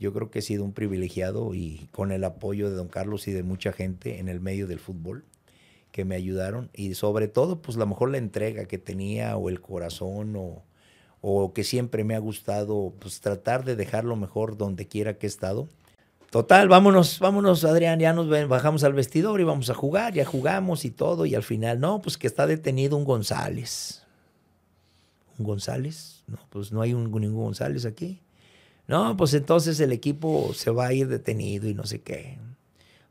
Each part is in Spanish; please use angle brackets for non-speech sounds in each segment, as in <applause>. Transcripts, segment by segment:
Yo creo que he sido un privilegiado y con el apoyo de don Carlos y de mucha gente en el medio del fútbol que me ayudaron y sobre todo pues a lo mejor la entrega que tenía o el corazón o, o que siempre me ha gustado pues tratar de dejarlo mejor donde quiera que he estado. Total, vámonos, vámonos, Adrián, ya nos bajamos al vestidor y vamos a jugar, ya jugamos y todo, y al final, no, pues que está detenido un González. ¿Un González? No, pues no hay un, ningún González aquí. No, pues entonces el equipo se va a ir detenido y no sé qué.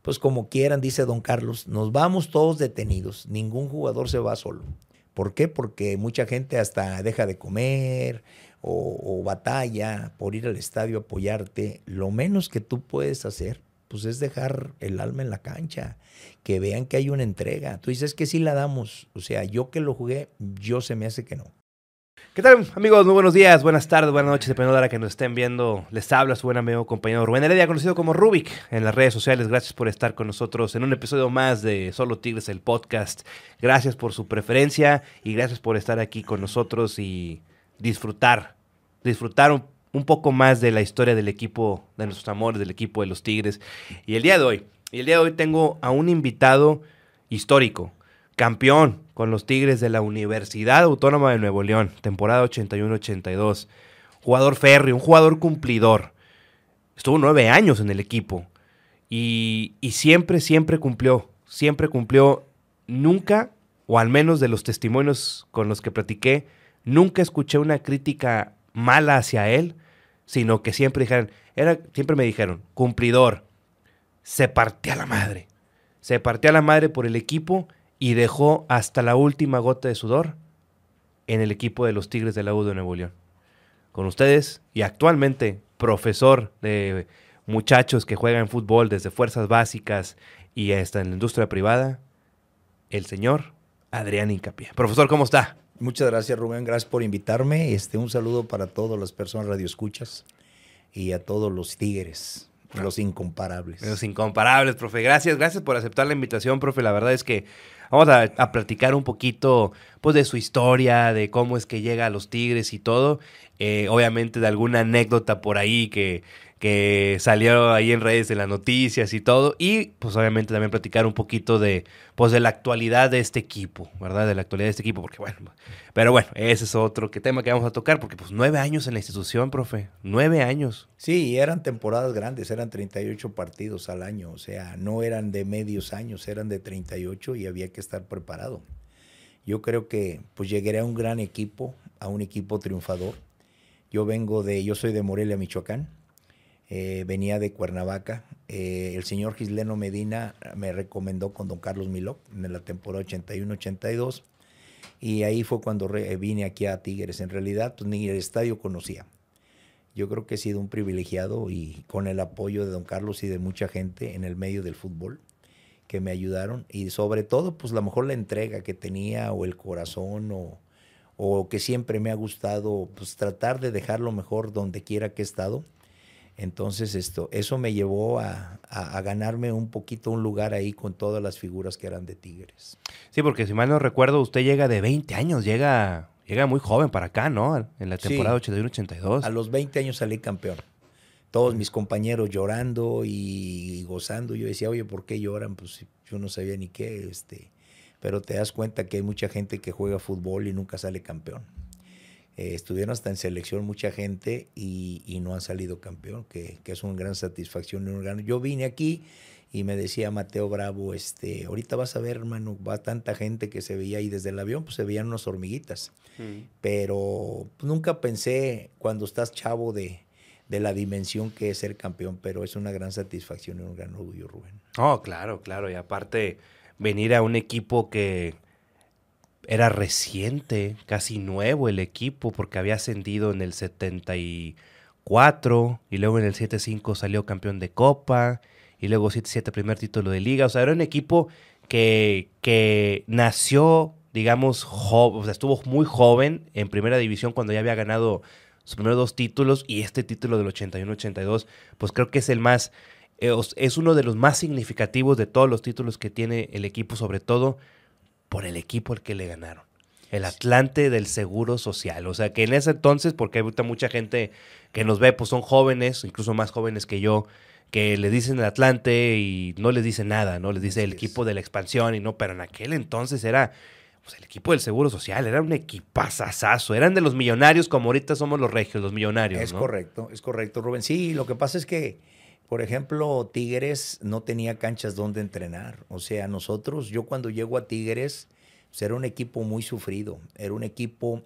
Pues como quieran, dice don Carlos, nos vamos todos detenidos, ningún jugador se va solo. ¿Por qué? Porque mucha gente hasta deja de comer o, batalla por ir al estadio a apoyarte. Lo menos que tú puedes hacer, pues es dejar el alma en la cancha, que vean que hay una entrega. Tú dices que sí la damos. O sea, yo que lo jugué, yo se me hace que no. ¿Qué tal, amigos? Muy buenos días, buenas tardes, buenas noches, dependiendo de la que nos estén viendo. Les habla su buen amigo compañero Rubén Heredia, conocido como Rubik en las redes sociales. Gracias por estar con nosotros en un episodio más de Solo Tigres, el podcast. Gracias por su preferencia y gracias por estar aquí con nosotros y disfrutar, disfrutar un, un poco más de la historia del equipo, de nuestros amores, del equipo de los Tigres. Y el día de hoy, y el día de hoy tengo a un invitado histórico, campeón con los Tigres de la Universidad Autónoma de Nuevo León, temporada 81-82. Jugador férreo, un jugador cumplidor. Estuvo nueve años en el equipo y, y siempre, siempre cumplió, siempre cumplió. Nunca, o al menos de los testimonios con los que platiqué, nunca escuché una crítica mala hacia él, sino que siempre dijeron, era, siempre me dijeron, cumplidor, se partía la madre. Se partía la madre por el equipo y dejó hasta la última gota de sudor en el equipo de los Tigres de la U de Nuevo León. Con ustedes y actualmente profesor de muchachos que juegan fútbol desde fuerzas básicas y hasta en la industria privada, el señor Adrián Incapié. Profesor, ¿cómo está? Muchas gracias, Rubén. Gracias por invitarme. Este, un saludo para todas las personas radioescuchas y a todos los tigres, los incomparables. Los incomparables, profe. Gracias, gracias por aceptar la invitación, profe. La verdad es que Vamos a, platicar un poquito pues, de su historia, de cómo es que llega a los Tigres y todo. Eh, obviamente de alguna anécdota por ahí que, que salió ahí en redes de las noticias y todo. Y pues obviamente también platicar un poquito de, pues, de la actualidad de este equipo, ¿verdad? De la actualidad de este equipo, porque bueno, pero bueno, ese es otro que tema que vamos a tocar, porque pues nueve años en la institución, profe, nueve años. Sí, eran temporadas grandes, eran 38 partidos al año, o sea, no eran de medios años, eran de 38 y había que estar preparado. Yo creo que pues llegué a un gran equipo, a un equipo triunfador. Yo vengo de, yo soy de Morelia, Michoacán, eh, venía de Cuernavaca. Eh, el señor Gisleno Medina me recomendó con don Carlos Miló en la temporada 81-82 y ahí fue cuando vine aquí a Tigres. En realidad, pues ni el estadio conocía. Yo creo que he sido un privilegiado y con el apoyo de don Carlos y de mucha gente en el medio del fútbol que me ayudaron y sobre todo, pues a lo mejor la entrega que tenía o el corazón o, o que siempre me ha gustado, pues tratar de dejarlo mejor donde quiera que he estado entonces esto, eso me llevó a, ganarme un poquito un lugar ahí con todas las figuras que eran de Tigres. Sí, porque si mal no recuerdo, usted llega de 20 años, llega, llega muy joven para acá, ¿no? En la temporada 81-82. A los 20 años salí campeón. Todos mis compañeros llorando y gozando. Yo decía, oye, ¿por qué lloran? Pues yo no sabía ni qué. Este, pero te das cuenta que hay mucha gente que juega fútbol y nunca sale campeón. Eh, estuvieron hasta en selección mucha gente y, no han salido campeón, que, es una gran satisfacción. Yo vine aquí y me decía Mateo Bravo, este, ahorita vas a ver, hermano, va tanta gente que se veía ahí desde el avión, pues se veían unas hormiguitas. Mm. Pero nunca pensé cuando estás chavo de, de la dimensión que es ser campeón, pero es una gran satisfacción y un gran orgullo, Rubén. Oh, claro, claro. Y aparte, venir a un equipo que era reciente, casi nuevo el equipo, porque había ascendido en el 74 y luego en el 75 salió campeón de Copa y luego 77 primer título de liga. O sea, era un equipo que, que nació, digamos, o sea, estuvo muy joven en primera división cuando ya había ganado sus primeros dos títulos y este título del 81-82, pues creo que es el más, eh, es uno de los más significativos de todos los títulos que tiene el equipo, sobre todo por el equipo al que le ganaron. El Atlante del Seguro Social. O sea, que en ese entonces, porque hay mucha gente que nos ve, pues son jóvenes, incluso más jóvenes que yo, que le dicen el Atlante y no les dice nada, ¿no? Les dice el equipo de la expansión y no, pero en aquel entonces era pues, el equipo del Seguro Social, era un equipazazazo, eran de los millonarios como ahorita somos los regios, los millonarios. Es correcto, es correcto, Rubén. Sí, lo que pasa es que, por ejemplo, Tigres no tenía canchas donde entrenar. O sea, nosotros, yo cuando llego a Tigres, pues, era un equipo muy sufrido, era un equipo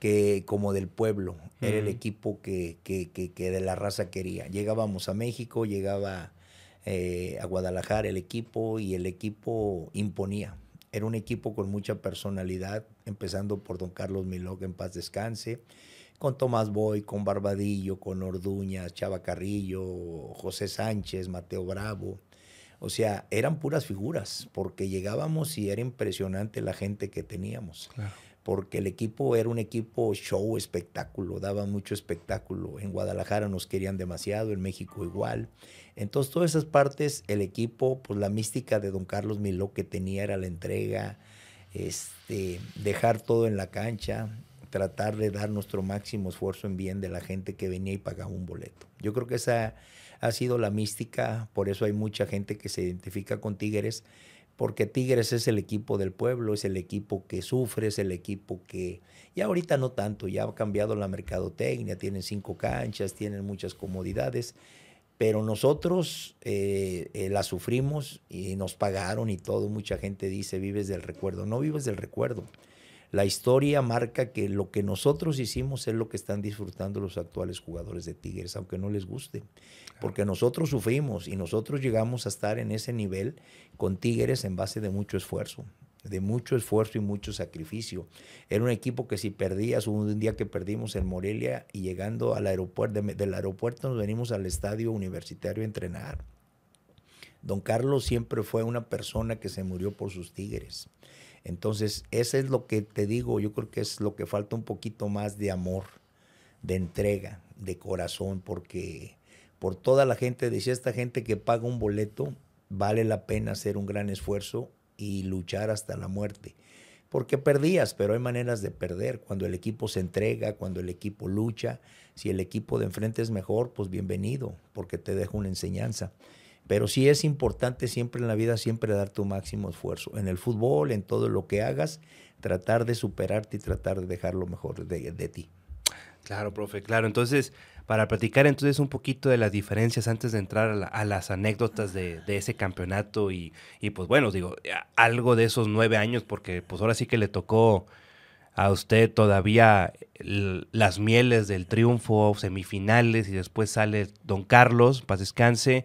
que como del pueblo, era el equipo que, que, que, de la raza quería. Llegábamos a México, llegaba eh, a Guadalajara el equipo y el equipo imponía. Era un equipo con mucha personalidad, empezando por don Carlos Miló, en paz descanse, con Tomás Boy, con Barbadillo, con Orduña, Chava Carrillo, José Sánchez, Mateo Bravo. O sea, eran puras figuras, porque llegábamos y era impresionante la gente que teníamos. Claro porque el equipo era un equipo show, espectáculo, daba mucho espectáculo. En Guadalajara nos querían demasiado, en México igual. Entonces, todas esas partes, el equipo, pues la mística de don Carlos Miló que tenía era la entrega, este, dejar todo en la cancha, tratar de dar nuestro máximo esfuerzo en bien de la gente que venía y pagaba un boleto. Yo creo que esa ha sido la mística, por eso hay mucha gente que se identifica con Tigres porque Tigres es el equipo del pueblo, es el equipo que sufre, es el equipo que, ya ahorita no tanto, ya ha cambiado la mercadotecnia, tienen cinco canchas, tienen muchas comodidades, pero nosotros eh, eh, la sufrimos y nos pagaron y todo, mucha gente dice, vives del recuerdo, no vives del recuerdo. La historia marca que lo que nosotros hicimos es lo que están disfrutando los actuales jugadores de Tigres, aunque no les guste. Porque nosotros sufrimos y nosotros llegamos a estar en ese nivel con Tigres en base de mucho esfuerzo, de mucho esfuerzo y mucho sacrificio. Era un equipo que si perdías, hubo un día que perdimos en Morelia y llegando al aeropuerto, del aeropuerto nos venimos al estadio universitario a entrenar. Don Carlos siempre fue una persona que se murió por sus Tigres. Entonces, eso es lo que te digo, yo creo que es lo que falta un poquito más de amor, de entrega, de corazón, porque por toda la gente, decía esta gente que paga un boleto, vale la pena hacer un gran esfuerzo y luchar hasta la muerte. Porque perdías, pero hay maneras de perder. Cuando el equipo se entrega, cuando el equipo lucha, si el equipo de enfrente es mejor, pues bienvenido, porque te deja una enseñanza. Pero sí es importante siempre en la vida, siempre dar tu máximo esfuerzo. En el fútbol, en todo lo que hagas, tratar de superarte y tratar de dejar lo mejor de, ti. Claro, profe, claro. Entonces, para platicar entonces un poquito de las diferencias antes de entrar a, las anécdotas de, ese campeonato y, y, pues bueno, digo, algo de esos nueve años, porque pues ahora sí que le tocó a usted todavía las mieles del triunfo, semifinales y después sale Don Carlos, paz descanse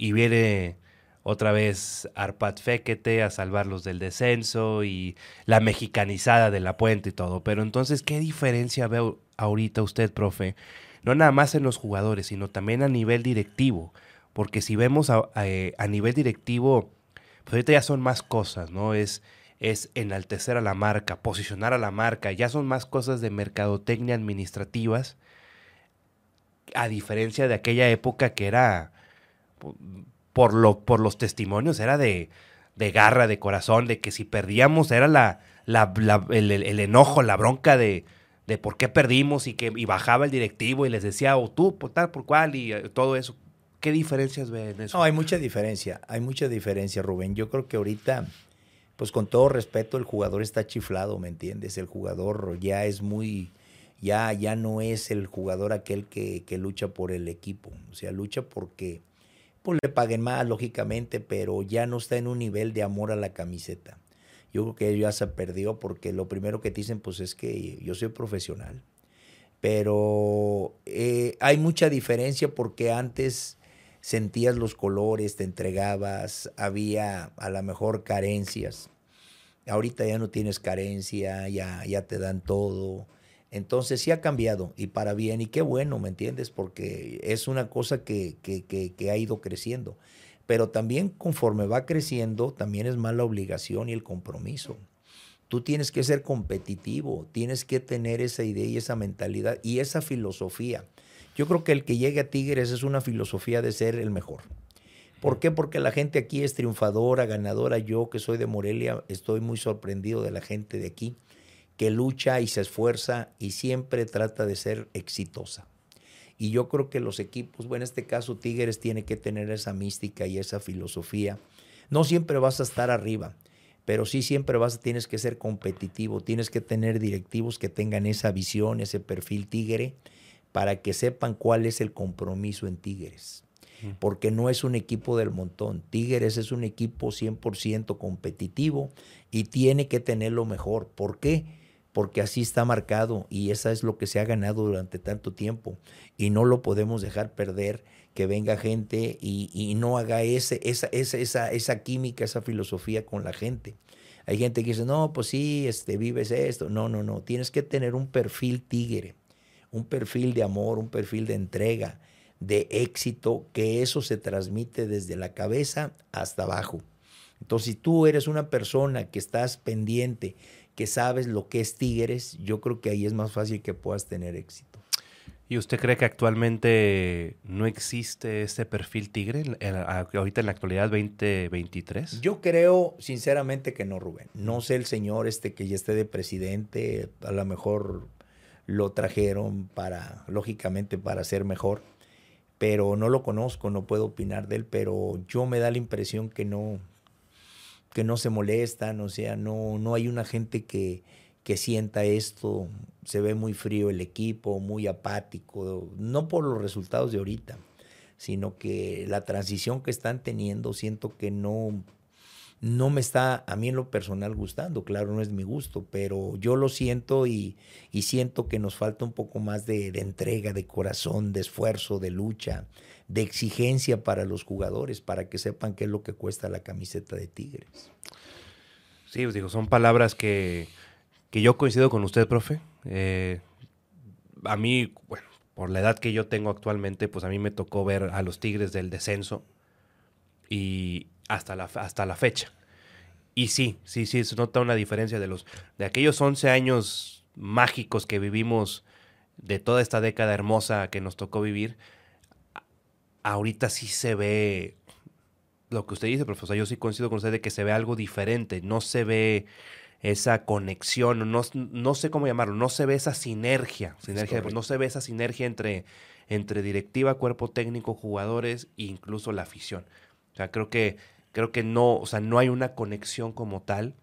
y viene otra vez Arpad Fekete a salvarlos del descenso y la mexicanizada de la puente y todo. Pero entonces, ¿qué diferencia ve ahorita usted, profe? No nada más en los jugadores, sino también a nivel directivo. Porque si vemos a, nivel directivo, pues ahorita ya son más cosas, ¿no? Es, es enaltecer a la marca, posicionar a la marca, ya son más cosas de mercadotecnia administrativas, a diferencia de aquella época que era por, lo, por los testimonios, era de, garra, de corazón, de que si perdíamos era la, el, enojo, la bronca de, de por qué perdimos y que y bajaba el directivo y les decía, o tú, por tal, por cual, y eh, todo eso. ¿Qué diferencias ven en eso? No, hay mucha diferencia, hay mucha diferencia, Rubén. Yo creo que ahorita, pues con todo respeto, el jugador está chiflado, ¿me entiendes? El jugador ya es muy, ya, ya no es el jugador aquel que, que lucha por el equipo. O sea, lucha porque pues le paguen más, lógicamente, pero ya no está en un nivel de amor a la camiseta. Yo creo que ya se perdió porque lo primero que te dicen pues es que yo soy profesional. Pero eh, hay mucha diferencia porque antes sentías los colores, te entregabas, había a lo mejor carencias. Ahorita ya no tienes carencia, ya, ya te dan todo. Entonces sí ha cambiado y para bien y qué bueno, ¿me entiendes? Porque es una cosa que, ha ido creciendo. Pero también conforme va creciendo, también es más la obligación y el compromiso. Tú tienes que ser competitivo, tienes que tener esa idea y esa mentalidad y esa filosofía. Yo creo que el que llegue a Tigres es una filosofía de ser el mejor. ¿Por qué? Porque la gente aquí es triunfadora, ganadora. Yo que soy de Morelia, estoy muy sorprendido de la gente de aquí que lucha y se esfuerza y siempre trata de ser exitosa. Y yo creo que los equipos, bueno, en este caso Tigres tiene que tener esa mística y esa filosofía. No siempre vas a estar arriba, pero sí siempre vas, tienes que ser competitivo, tienes que tener directivos que tengan esa visión, ese perfil tigre, para que sepan cuál es el compromiso en Tigres. Porque no es un equipo del montón. Tigres es un equipo 100% competitivo y tiene que tener lo mejor. ¿Por qué? Porque así está marcado y eso es lo que se ha ganado durante tanto tiempo y no lo podemos dejar perder que venga gente y, no haga ese, esa, esa, esa, química, esa filosofía con la gente. Hay gente que dice, no, pues sí, este, vives esto. No, no, no. Tienes que tener un perfil tigre, un perfil de amor, un perfil de entrega, de éxito, que eso se transmite desde la cabeza hasta abajo. Entonces, si tú eres una persona que estás pendiente, que sabes lo que es Tigres, yo creo que ahí es más fácil que puedas tener éxito. ¿Y usted cree que actualmente no existe ese perfil tigre ahorita en la actualidad 2023? Yo creo sinceramente que no, Rubén. No sé el señor este que ya esté de presidente, a lo mejor lo trajeron para, lógicamente, para ser mejor, pero no lo conozco, no puedo opinar de él, pero yo me da la impresión que no, que no se molestan, o sea, no, no hay una gente que, que sienta esto, se ve muy frío el equipo, muy apático, no por los resultados de ahorita, sino que la transición que están teniendo siento que no, no me está a mí en lo personal gustando, claro, no es mi gusto, pero yo lo siento y, y siento que nos falta un poco más de, de, entrega, de corazón, de esfuerzo, de lucha, de exigencia para los jugadores, para que sepan qué es lo que cuesta la camiseta de Tigres. Sí, os digo, son palabras que, que yo coincido con usted, profe. Eh, a mí, bueno, por la edad que yo tengo actualmente, pues a mí me tocó ver a los Tigres del descenso y hasta la, hasta la fecha. Y sí, sí, sí, se nota una diferencia de los de aquellos 11 años mágicos que vivimos de toda esta década hermosa que nos tocó vivir ahorita sí se ve lo que usted dice, profesor. Yo sí coincido con usted de que se ve algo diferente. No se ve esa conexión, no, no sé cómo llamarlo, no se ve esa sinergia, sinergia no se ve esa sinergia entre, entre directiva, cuerpo técnico, jugadores e incluso la afición. O sea, creo que, creo que no, o sea, no hay una conexión como tal.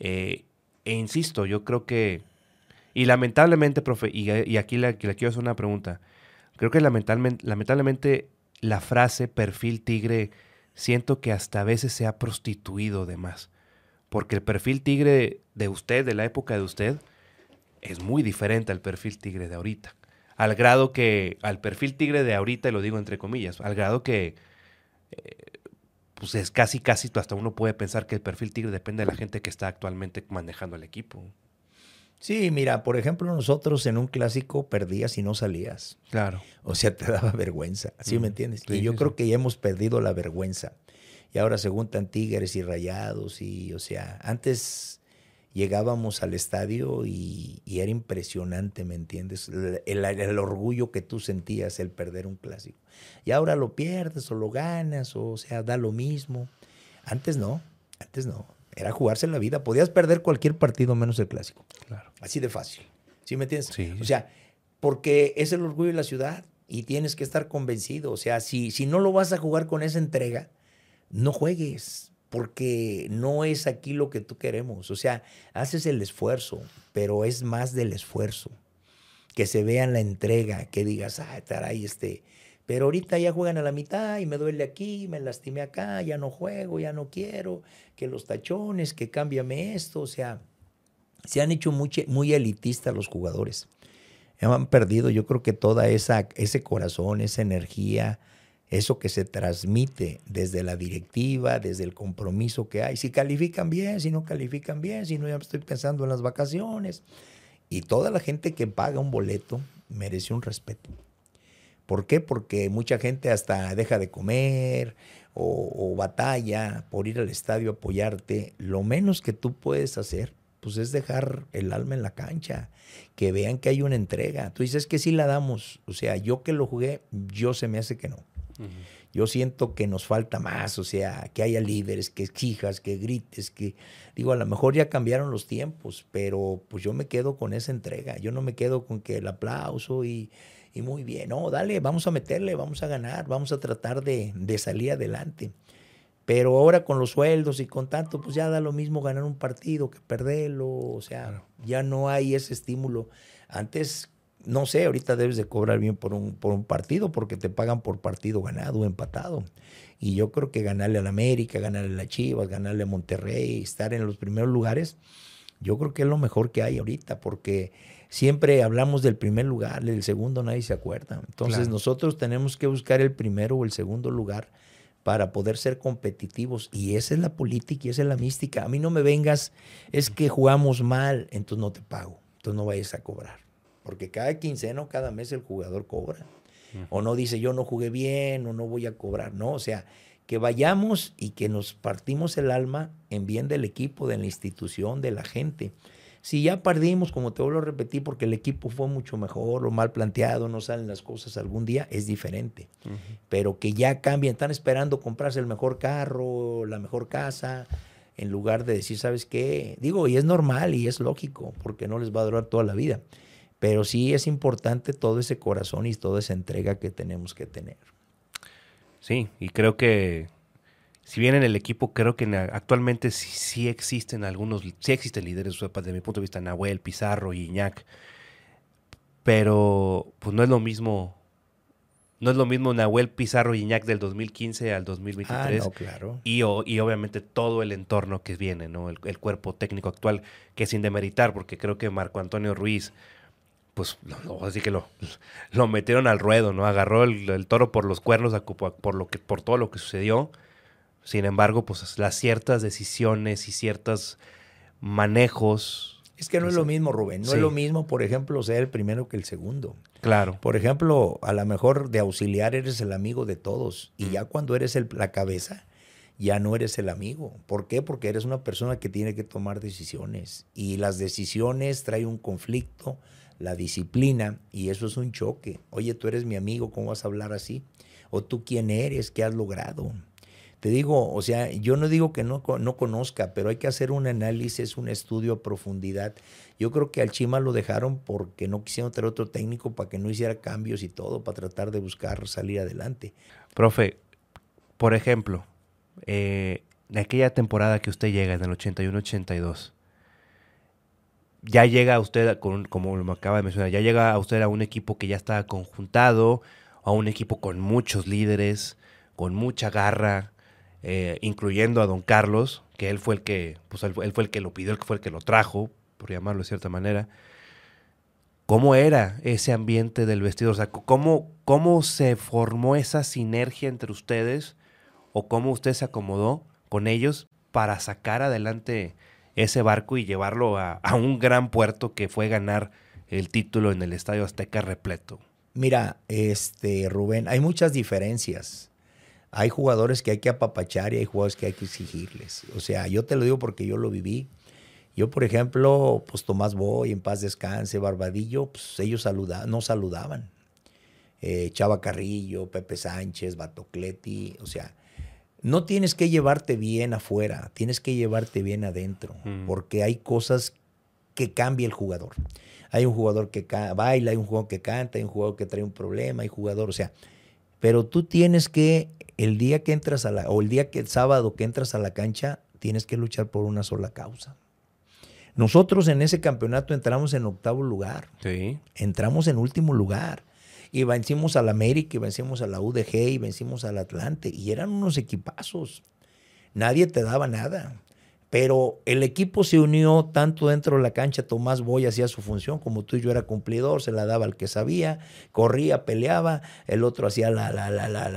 Eh, e insisto, yo creo que, y lamentablemente, profe, y, aquí le, le, quiero hacer una pregunta, creo que lamentablemente, lamentablemente la frase perfil tigre siento que hasta a veces se ha prostituido de más. Porque el perfil tigre de usted, de la época de usted, es muy diferente al perfil tigre de ahorita. Al grado que, al perfil tigre de ahorita, y lo digo entre comillas, al grado que, eh, pues es casi, casi, hasta uno puede pensar que el perfil tigre depende de la gente que está actualmente manejando el equipo. Sí, mira, por ejemplo, nosotros en un clásico perdías y no salías. Claro. O sea, te daba vergüenza, ¿sí me entiendes? y yo creo que ya hemos perdido la vergüenza. Y ahora se juntan tigres y rayados y, o sea, antes llegábamos al estadio y, era impresionante, ¿me entiendes? El, el, orgullo que tú sentías el perder un clásico. Y ahora lo pierdes o lo ganas, o, o sea, da lo mismo. Antes no, antes no era jugarse la vida. Podías perder cualquier partido menos el clásico. Claro. Así de fácil. ¿Sí me entiendes? Sí. O sea, porque es el orgullo de la ciudad y tienes que estar convencido. O sea, si, si no lo vas a jugar con esa entrega, no juegues, porque no es aquí lo que tú queremos. O sea, haces el esfuerzo, pero es más del esfuerzo. Que se vea la entrega, que digas, ah, ahí este, pero ahorita ya juegan a la mitad y me duele aquí, me lastimé acá, ya no juego, ya no quiero, que los tachones, que cámbiame esto. O sea, se han hecho muy, muy elitistas los jugadores. Han perdido, yo creo que toda esa, ese corazón, esa energía, eso que se transmite desde la directiva, desde el compromiso que hay. Si califican bien, si no califican bien, si no, ya estoy pensando en las vacaciones. Y toda la gente que paga un boleto merece un respeto. ¿Por qué? Porque mucha gente hasta deja de comer o, batalla por ir al estadio a apoyarte. Lo menos que tú puedes hacer, pues es dejar el alma en la cancha, que vean que hay una entrega. Tú dices que sí la damos. O sea, yo que lo jugué, yo se me hace que no. Yo siento que nos falta más, o sea, que haya líderes, que exijas, que grites, que digo, a lo mejor ya cambiaron los tiempos, pero pues yo me quedo con esa entrega, yo no me quedo con que el aplauso y, y muy bien, no, dale, vamos a meterle, vamos a ganar, vamos a tratar de, de salir adelante. Pero ahora con los sueldos y con tanto, pues ya da lo mismo ganar un partido que perderlo, o sea, ya no hay ese estímulo. Antes no sé, ahorita debes de cobrar bien por un, por un partido porque te pagan por partido ganado o empatado. Y yo creo que ganarle al América, ganarle a la Chivas, ganarle a Monterrey, estar en los primeros lugares, yo creo que es lo mejor que hay ahorita porque siempre hablamos del primer lugar, del segundo nadie se acuerda. Entonces nosotros tenemos que buscar el primero o el segundo lugar para poder ser competitivos. Y esa es la política y esa es la mística. A mí no me vengas, es que jugamos mal, entonces no te pago, entonces no vayas a cobrar. Porque cada quincena o cada mes el jugador cobra. O no dice yo no jugué bien o no voy a cobrar. No, o sea, que vayamos y que nos partimos el alma en bien del equipo, de la institución, de la gente. Si ya perdimos, como te vuelvo a repetir, porque el equipo fue mucho mejor o mal planteado, no salen las cosas algún día, es diferente. Pero que ya cambien, están esperando comprarse el mejor carro, la mejor casa, en lugar de decir, ¿sabes qué? Digo, y es normal y es lógico, porque no les va a durar toda la vida. Pero sí es importante todo ese corazón y toda esa entrega que tenemos que tener. Sí, y creo que si bien en el equipo creo que actualmente sí, existen algunos, sí existen líderes, desde mi punto de vista, Nahuel, Pizarro y Iñak, pero pues no es lo mismo, no es lo mismo Nahuel, Pizarro y Iñak del 2015 al 2023. Ah, no, claro. Y, y, obviamente todo el entorno que viene, ¿no? El, el, cuerpo técnico actual, que sin demeritar, porque creo que Marco Antonio Ruiz pues así que lo, lo metieron al ruedo, ¿no? Agarró el, toro por los cuernos por, lo que, por todo lo que sucedió. Sin embargo, pues las ciertas decisiones y ciertos manejos. Es que no es lo mismo, Rubén. No es lo mismo, por ejemplo, ser el primero que el segundo. Claro. Por ejemplo, a lo mejor de auxiliar eres el amigo de todos. Y ya cuando eres el, la cabeza, ya no eres el amigo. ¿Por qué? Porque eres una persona que tiene que tomar decisiones. Y las decisiones traen un conflicto, la disciplina, y eso es un choque. Oye, tú eres mi amigo, ¿cómo vas a hablar así? O tú quién eres, qué has logrado. Te digo, o sea, yo no digo que no, no conozca, pero hay que hacer un análisis, un estudio a profundidad. Yo creo que al Chima lo dejaron porque no quisieron tener otro técnico para que no hiciera cambios y todo, para tratar de buscar salir adelante. Profe, por ejemplo, eh, de aquella temporada que usted llega, en el 81-82, ya llega usted, con, como me acaba de mencionar, ya llega a usted a un equipo que ya está conjuntado, a un equipo con muchos líderes, con mucha garra, eh, incluyendo a don Carlos, que él fue el que, pues él, fue el que lo pidió, él fue el que lo trajo, por llamarlo de cierta manera. ¿Cómo era ese ambiente del vestido? O sea, ¿cómo, ¿cómo se formó esa sinergia entre ustedes? ¿O cómo usted se acomodó con ellos para sacar adelante ese barco y llevarlo a, un gran puerto que fue ganar el título en el Estadio Azteca repleto? Mira, este Rubén, hay muchas diferencias. Hay jugadores que hay que apapachar y hay jugadores que hay que exigirles. O sea, yo te lo digo porque yo lo viví. Yo, por ejemplo, pues Tomás Boy, en paz descanse, Barbadillo, pues ellos saludaban, no saludaban. Eh, Chava Carrillo, Pepe Sánchez, Batocleti, o sea, no tienes que llevarte bien afuera, tienes que llevarte bien adentro, mm. porque hay cosas que cambia el jugador. Hay un jugador que baila, hay un jugador que canta, hay un jugador que trae un problema, hay jugador, o sea, pero tú tienes que, el día que entras a la, o el día que el sábado que entras a la cancha, tienes que luchar por una sola causa. Nosotros en ese campeonato entramos en octavo lugar. Sí. Entramos en último lugar y vencimos al América, y vencimos a la UDG, y vencimos al Atlante, y eran unos equipazos. Nadie te daba nada. Pero el equipo se unió tanto dentro de la cancha, Tomás Boy hacía su función, como tú y yo era cumplidor, se la daba al que sabía, corría, peleaba, el otro hacía la, la, la, la,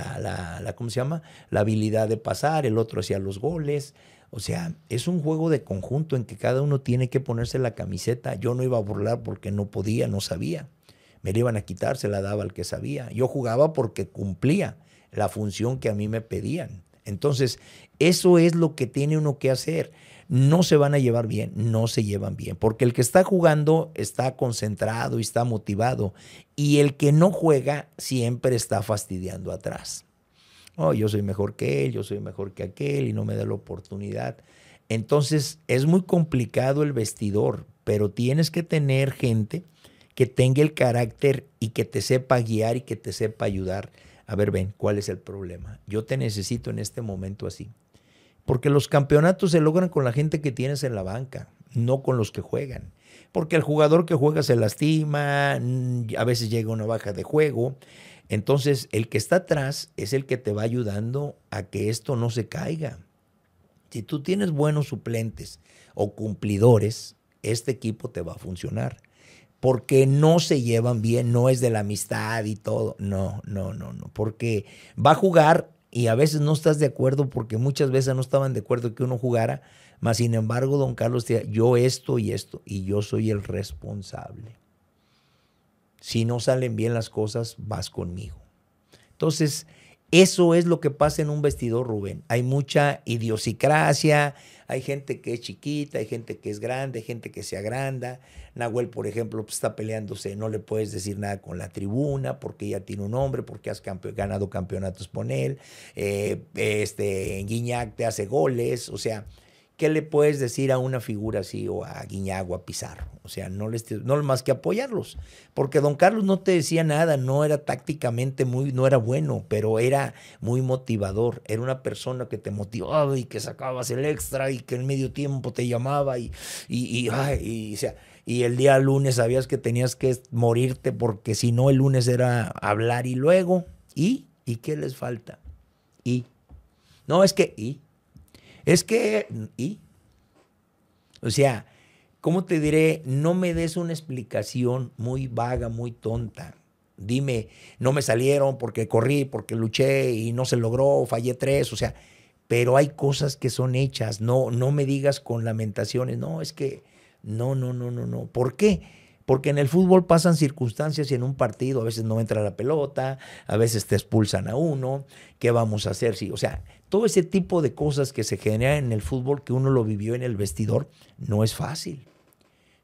la, ¿cómo se llama? La habilidad de pasar, el otro hacía los goles. O sea, es un juego de conjunto en que cada uno tiene que ponerse la camiseta. Yo no iba a burlar porque no podía, no sabía me la iban a quitar, se la daba al que sabía. Yo jugaba porque cumplía la función que a mí me pedían. Entonces, eso es lo que tiene uno que hacer. No se van a llevar bien, no se llevan bien, porque el que está jugando está concentrado y está motivado, y el que no juega siempre está fastidiando atrás. Oh, yo soy mejor que él, yo soy mejor que aquel y no me da la oportunidad. Entonces es muy complicado el vestidor, pero tienes que tener gente que tenga el carácter y que te sepa guiar y que te sepa ayudar. A ver, ven, ¿cuál es el problema? Yo te necesito en este momento así. Porque los campeonatos se logran con la gente que tienes en la banca, no con los que juegan. Porque el jugador que juega se lastima, mm, a veces llega una baja de juego. Entonces, el que está atrás es el que te va ayudando a que esto no se caiga. Si tú tienes buenos suplentes o cumplidores, este equipo te va a funcionar. Porque no se llevan bien, no es de la amistad y todo. No, no, no, no. Porque va a jugar y a veces no estás de acuerdo porque muchas veces no estaban de acuerdo que uno jugara. Mas, sin embargo, don Carlos, yo esto y esto, y yo soy el responsable. Si no salen bien las cosas, vas conmigo. Entonces, eso es lo que pasa en un vestidor, Rubén. Hay mucha idiosincrasia, hay gente que es chiquita, hay gente que es grande, hay gente que se agranda. Nahuel, por ejemplo, pues, está peleándose, no le puedes decir nada con la tribuna porque ya tiene un nombre, porque has ganado campeonatos con él. Eh, este, Guiñac te hace goles, o sea, ¿qué le puedes decir a una figura así o a Guiñago, a Pizarro? O sea, no les no más que apoyarlos, porque don Carlos no te decía nada, no era tácticamente muy no era bueno, pero era muy motivador, era una persona que te motivaba y que sacabas el extra y que en medio tiempo te llamaba y y, y, o sea, y el día lunes sabías que tenías que morirte porque si no el lunes era hablar y luego y y qué les falta? Y no es que y es que, ¿y? O sea, ¿cómo te diré? No me des una explicación muy vaga, muy tonta. Dime, no me salieron porque corrí, porque luché y no se logró, fallé tres, o sea, pero hay cosas que son hechas, no, no me digas con lamentaciones, no, es que, no, no, no, no, no. ¿Por qué? Porque en el fútbol pasan circunstancias y en un partido a veces no entra la pelota, a veces te expulsan a uno, ¿qué vamos a hacer? Sí, o sea, todo ese tipo de cosas que se generan en el fútbol que uno lo vivió en el vestidor no es fácil.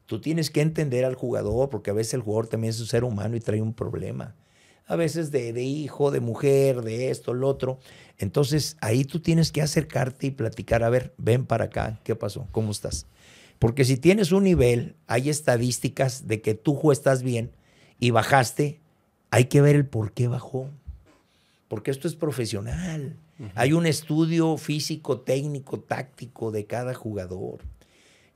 Tú tienes que entender al jugador, porque a veces el jugador también es un ser humano y trae un problema. A veces de, hijo, de mujer, de esto, lo otro. Entonces ahí tú tienes que acercarte y platicar, a ver, ven para acá, ¿qué pasó? ¿Cómo estás? Porque si tienes un nivel, hay estadísticas de que tú estás bien y bajaste, hay que ver el por qué bajó. Porque esto es profesional. Hay un estudio físico, técnico, táctico de cada jugador.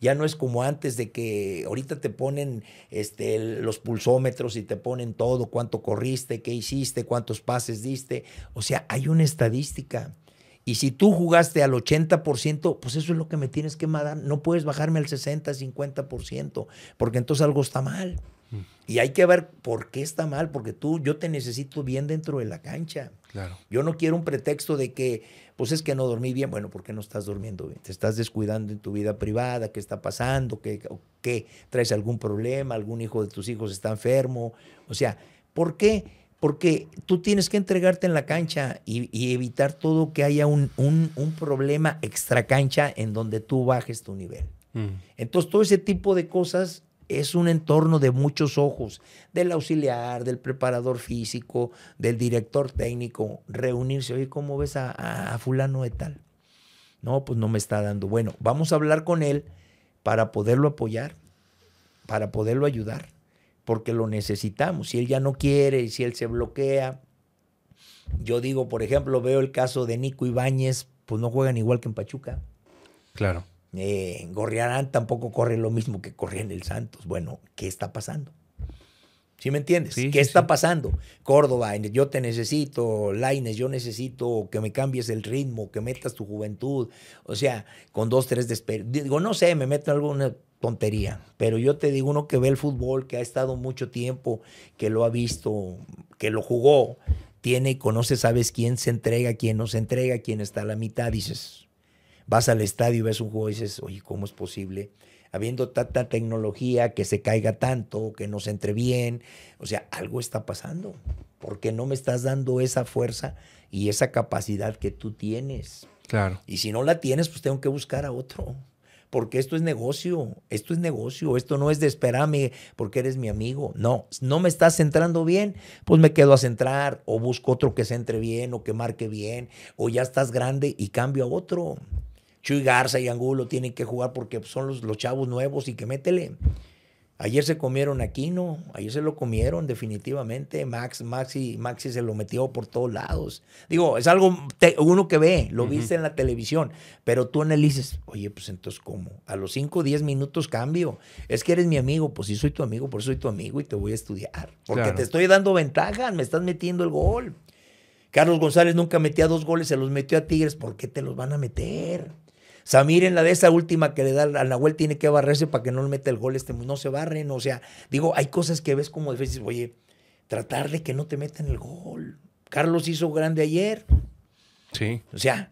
Ya no es como antes de que ahorita te ponen este, los pulsómetros y te ponen todo, cuánto corriste, qué hiciste, cuántos pases diste. O sea, hay una estadística. Y si tú jugaste al 80%, pues eso es lo que me tienes que mandar. No puedes bajarme al 60, 50%, porque entonces algo está mal. Y hay que ver por qué está mal, porque tú, yo te necesito bien dentro de la cancha. Claro. Yo no quiero un pretexto de que, pues es que no dormí bien. Bueno, ¿por qué no estás durmiendo bien? ¿Te estás descuidando en tu vida privada? ¿Qué está pasando? ¿Qué, qué? ¿Traes algún problema? ¿Algún hijo de tus hijos está enfermo? O sea, ¿por qué? Porque tú tienes que entregarte en la cancha y, evitar todo que haya un, un, un, problema extra cancha en donde tú bajes tu nivel. Mm. Entonces, todo ese tipo de cosas es un entorno de muchos ojos, del auxiliar, del preparador físico, del director técnico, reunirse, oye, ¿cómo ves a, fulano de tal? No, pues no me está dando. Bueno, vamos a hablar con él para poderlo apoyar, para poderlo ayudar, porque lo necesitamos. Si él ya no quiere, si él se bloquea. Yo digo, por ejemplo, veo el caso de Nico Ibáñez, pues no juegan igual que en Pachuca. Claro. Eh, Gorriarán tampoco corre lo mismo que corría en el Santos. Bueno, ¿qué está pasando? ¿Sí me entiendes? ¿Qué está pasando? Córdoba, yo te necesito, Laines, yo necesito que me cambies el ritmo, que metas tu juventud. O sea, con dos, tres desperos. Digo, no sé, me meto alguna tontería, pero yo te digo, uno que ve el fútbol, que ha estado mucho tiempo, que lo ha visto, que lo jugó, tiene y conoce, sabes quién se entrega, quién no se entrega, quién está a la mitad, dices, vas al estadio y ves un juego y dices, oye, ¿cómo es posible? Habiendo tanta tecnología, que se caiga tanto, que no se entre bien. O sea, algo está pasando. Porque no me estás dando esa fuerza y esa capacidad que tú tienes. Claro. Y si no la tienes, pues tengo que buscar a otro. porque esto es negocio, esto es negocio, esto no es de esperarme porque eres mi amigo. No, no me estás centrando bien, pues me quedo a centrar o busco otro que centre bien o que marque bien o ya estás grande y cambio a otro. Chuy Garza y Angulo tienen que jugar porque son los, los chavos nuevos y que métele. Ayer se comieron a Aquino, ayer se lo comieron definitivamente. Max, Maxi, Maxi se lo metió por todos lados. Digo, es algo uno que ve, lo viste en la televisión, pero tú analices, oye, pues entonces, ¿cómo? A los 5 o 10 minutos cambio. Es que eres mi amigo, pues sí soy tu amigo, por eso soy tu amigo y te voy a estudiar. Porque te estoy dando ventaja, me estás metiendo el gol. Carlos González nunca metía dos goles, se los metió a Tigres, ¿por qué te los van a meter? Samir en la de esa última que le da al Nahuel tiene que barrerse para que no le meta el gol, este no se barren, o sea, digo, hay cosas que ves como difíciles, oye, tratar de que no te metan el gol. Carlos hizo grande ayer. Sí. O sea,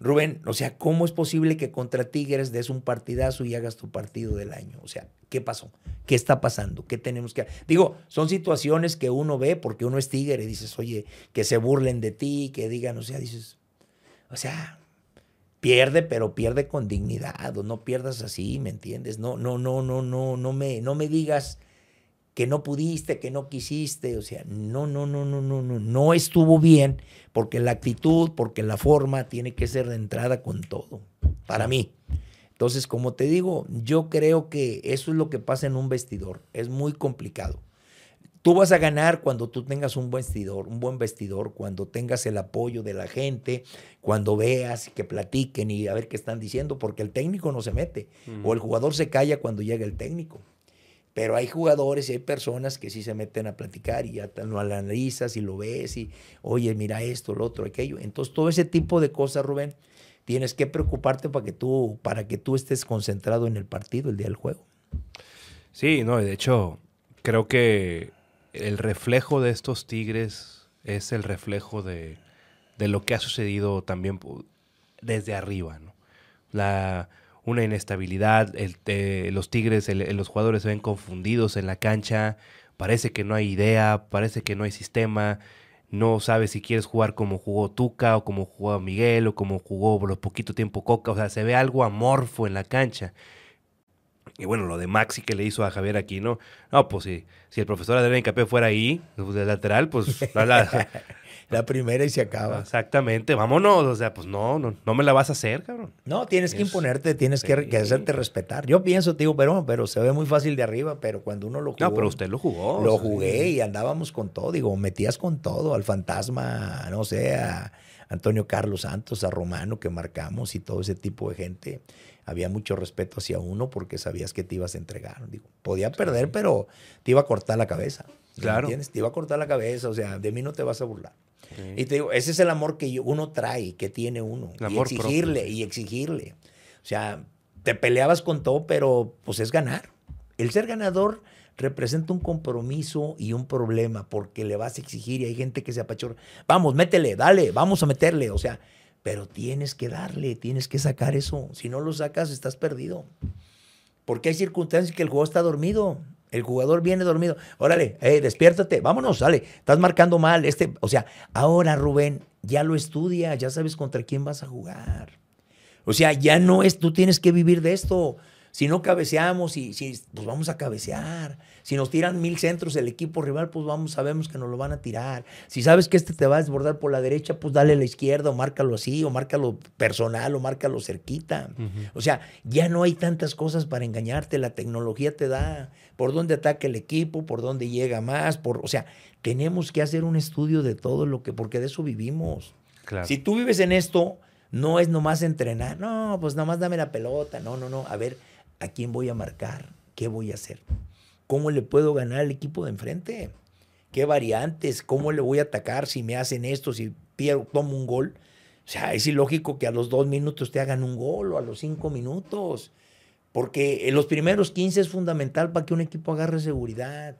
Rubén, o sea, ¿cómo es posible que contra Tigres des un partidazo y hagas tu partido del año? O sea, ¿qué pasó? ¿Qué está pasando? ¿Qué tenemos que Digo, son situaciones que uno ve porque uno es Tigre y dices, oye, que se burlen de ti, que digan, o sea, dices, o sea, pierde, pero pierde con dignidad, o no pierdas así, ¿me entiendes? No, no, no, no, no, no me, no me digas que no pudiste, que no quisiste, o sea, no, no, no, no, no, no, no estuvo bien, porque la actitud, porque la forma tiene que ser de entrada con todo, para mí. Entonces, como te digo, yo creo que eso es lo que pasa en un vestidor, es muy complicado. Tú vas a ganar cuando tú tengas un buen vestidor, un buen vestidor, cuando tengas el apoyo de la gente, cuando veas que platiquen y a ver qué están diciendo, porque el técnico no se mete o el jugador se calla cuando llega el técnico. Pero hay jugadores y hay personas que sí se meten a platicar y ya lo analizas y lo ves y, oye, mira esto, lo otro, aquello. Entonces, todo ese tipo de cosas, Rubén, tienes que preocuparte para que tú, para que tú estés concentrado en el partido el día del juego. Sí, no, de hecho, creo que el reflejo de estos Tigres es el reflejo de, lo que ha sucedido también desde arriba. La, una inestabilidad, el, los Tigres, los jugadores se ven confundidos en la cancha, parece que no hay idea, parece que no hay sistema, no sabes si quieres jugar como jugó Tuca o como jugó Miguel o como jugó por poquito tiempo Coca, o sea, se ve algo amorfo en la cancha. Y bueno, lo de Maxi que le hizo a Javier Aquino, no, pues si, si el profesor Adrián Incapé fuera ahí, pues, de lateral, pues <laughs> la, la, primera y se acaba. Exactamente, vámonos, o sea, pues no, no, no me la vas a hacer, cabrón. No, tienes que imponerte, tienes que, hacerte respetar. Yo pienso, digo, pero, pero se ve muy fácil de arriba, pero cuando uno lo jugó. No, pero usted lo jugó. Lo jugué y andábamos con todo, digo, metías con todo, al fantasma, no sé, a Antonio Carlos Santos, a Romano que marcamos y todo ese tipo de gente había mucho respeto hacia uno porque sabías que te ibas a entregar. Digo, podía perder, pero te iba a cortar la cabeza. Claro. ¿Entiendes? Te iba a cortar la cabeza, o sea, de mí no te vas a burlar. Y te digo, ese es el amor que uno trae, que tiene uno. y exigirle, y exigirle. O sea, te peleabas con todo, pero pues es ganar. El ser ganador representa un compromiso y un problema porque le vas a exigir y hay gente que se apachorra. Vamos, métele, dale, vamos a meterle. O sea, pero tienes que darle, tienes que sacar eso. Si no lo sacas, estás perdido. Porque hay circunstancias que el jugador está dormido. El jugador viene dormido. Órale, despiértate, vámonos, dale. Estás marcando mal. Este, o sea, ahora Rubén, ya lo estudia, ya sabes contra quién vas a jugar. O sea, ya no es, tú tienes que vivir de esto. Si no cabeceamos, y, si, pues vamos a cabecear. Si nos tiran mil centros el equipo rival, pues vamos, sabemos que nos lo van a tirar. Si sabes que este te va a desbordar por la derecha, pues dale a la izquierda o márcalo así, o márcalo personal, o márcalo cerquita. O sea, ya no hay tantas cosas para engañarte. La tecnología te da por dónde ataca el equipo, por dónde llega más, por, o sea, tenemos que hacer un estudio de todo lo que, porque de eso vivimos. Si tú vives en esto, no es nomás entrenar, no, pues nomás dame la pelota, no, no, no, a ver, ¿a quién voy a marcar? ¿Qué voy a hacer? ¿Cómo le puedo ganar al equipo de enfrente? ¿Qué variantes? ¿Cómo le voy a atacar si me hacen esto, si pierdo, tomo un gol? O sea, es ilógico que a los dos minutos te hagan un gol o a los cinco minutos. Porque en los primeros 15 es fundamental para que un equipo agarre seguridad.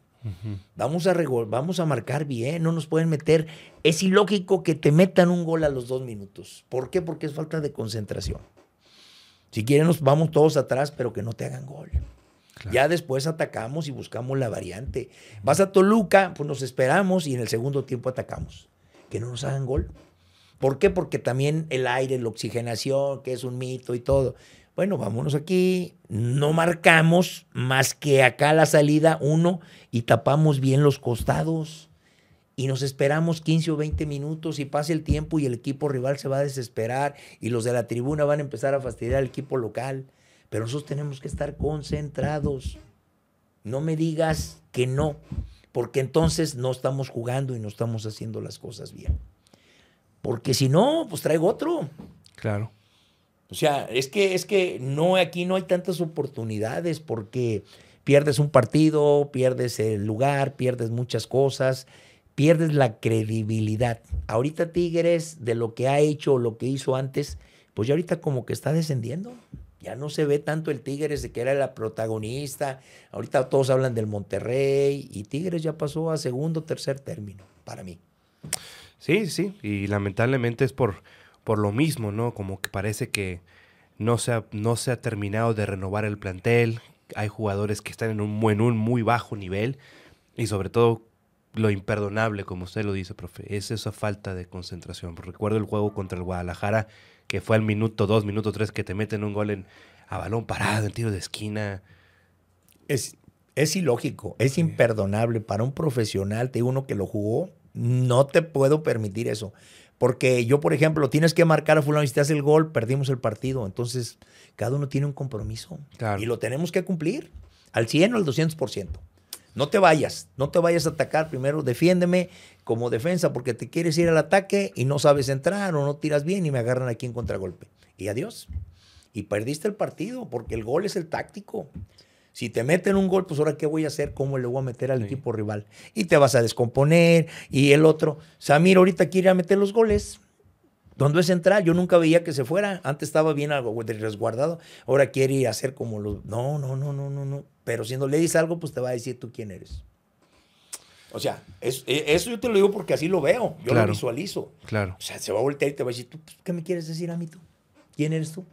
vamos, a vamos a marcar bien, no nos pueden meter. Es ilógico que te metan un gol a los dos minutos. ¿Por qué? Porque es falta de concentración. Si quieren, nos vamos todos atrás, pero que no te hagan gol. Ya después atacamos y buscamos la variante. Vas a Toluca, pues nos esperamos y en el segundo tiempo atacamos. Que no nos hagan gol. ¿Por qué? Porque también el aire, la oxigenación, que es un mito y todo. Bueno, vámonos aquí, no marcamos más que acá la salida uno y tapamos bien los costados y nos esperamos 15 o 20 minutos y pase el tiempo y el equipo rival se va a desesperar y los de la tribuna van a empezar a fastidiar al equipo local. Pero nosotros tenemos que estar concentrados. No me digas que no, porque entonces no estamos jugando y no estamos haciendo las cosas bien. Porque si no, pues traigo otro. Claro. O sea, es que, es que no, aquí no hay tantas oportunidades porque pierdes un partido, pierdes el lugar, pierdes muchas cosas pierdes la credibilidad. Ahorita Tigres, de lo que ha hecho o lo que hizo antes, pues ya ahorita como que está descendiendo. Ya no se ve tanto el Tigres de que era la protagonista. Ahorita todos hablan del Monterrey y Tigres ya pasó a segundo, tercer término, para mí. Sí, sí, y lamentablemente es por, por lo mismo, ¿no? Como que parece que no se, ha, no se ha terminado de renovar el plantel. Hay jugadores que están en un, en un muy bajo nivel y sobre todo lo imperdonable, como usted lo dice, profe, es esa falta de concentración. Recuerdo el juego contra el Guadalajara, que fue al minuto dos, minuto tres, que te meten un gol en, a balón parado, en tiro de esquina. Es, es ilógico, es imperdonable para un profesional, te digo uno que lo jugó, no te puedo permitir eso. Porque yo, por ejemplo, tienes que marcar a fulano y si te hace el gol, perdimos el partido. Entonces, cada uno tiene un compromiso. Y lo tenemos que cumplir al 100 o al 200%. No te vayas, no te vayas a atacar. Primero defiéndeme como defensa porque te quieres ir al ataque y no sabes entrar o no tiras bien y me agarran aquí en contragolpe. Y adiós. Y perdiste el partido porque el gol es el táctico. Si te meten un gol, pues ahora qué voy a hacer, cómo le voy a meter al equipo rival. Y te vas a descomponer. Y el otro, Samir ahorita quiere meter los goles. ¿Dónde es central, yo nunca veía que se fuera. Antes estaba bien algo de resguardado. Ahora quiere ir a hacer como los. No, no, no, no, no, no. Pero si no le dices algo, pues te va a decir tú quién eres. O sea, e, eso yo te lo digo porque así lo veo. Yo lo visualizo. Claro. O sea, se va a voltear y te va a decir, ¿tú pues, qué me quieres decir a mí tú? ¿Quién eres tú?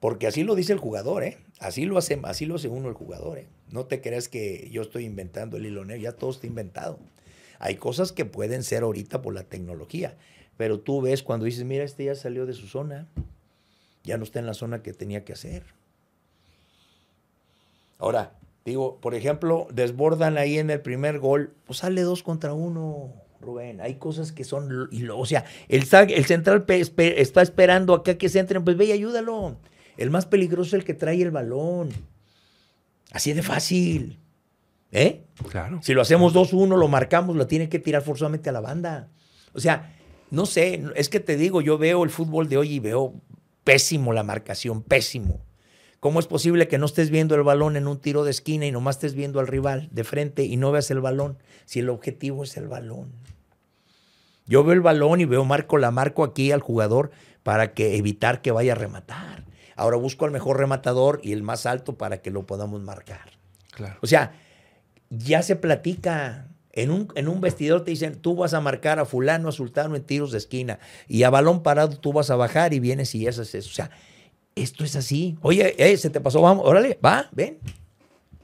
Porque así lo dice el jugador, ¿eh? Así lo hace, así lo hace uno el jugador, ¿eh? No te creas que yo estoy inventando el hilo negro, ya todo está inventado. Hay cosas que pueden ser ahorita por la tecnología. Pero tú ves cuando dices, mira, este ya salió de su zona, ya no está en la zona que tenía que hacer. Ahora, digo, por ejemplo, desbordan ahí en el primer gol, pues sale dos contra uno, Rubén. Hay cosas que son, o sea, el, el central está esperando acá que se entren, pues ve y ayúdalo. El más peligroso es el que trae el balón. Así de fácil. ¿Eh? Claro. Si lo hacemos 2-1, lo marcamos, lo tiene que tirar forzosamente a la banda. O sea, no sé, es que te digo, yo veo el fútbol de hoy y veo pésimo la marcación, pésimo. ¿Cómo es posible que no estés viendo el balón en un tiro de esquina y nomás estés viendo al rival de frente y no veas el balón si el objetivo es el balón? Yo veo el balón y veo marco la marco aquí al jugador para que evitar que vaya a rematar. Ahora busco al mejor rematador y el más alto para que lo podamos marcar. Claro. O sea, ya se platica. En un, en un vestidor te dicen, tú vas a marcar a fulano, a sultano en tiros de esquina. Y a balón parado tú vas a bajar y vienes y haces eso. O sea, esto es así. Oye, eh, se te pasó, vamos, órale, va, ven.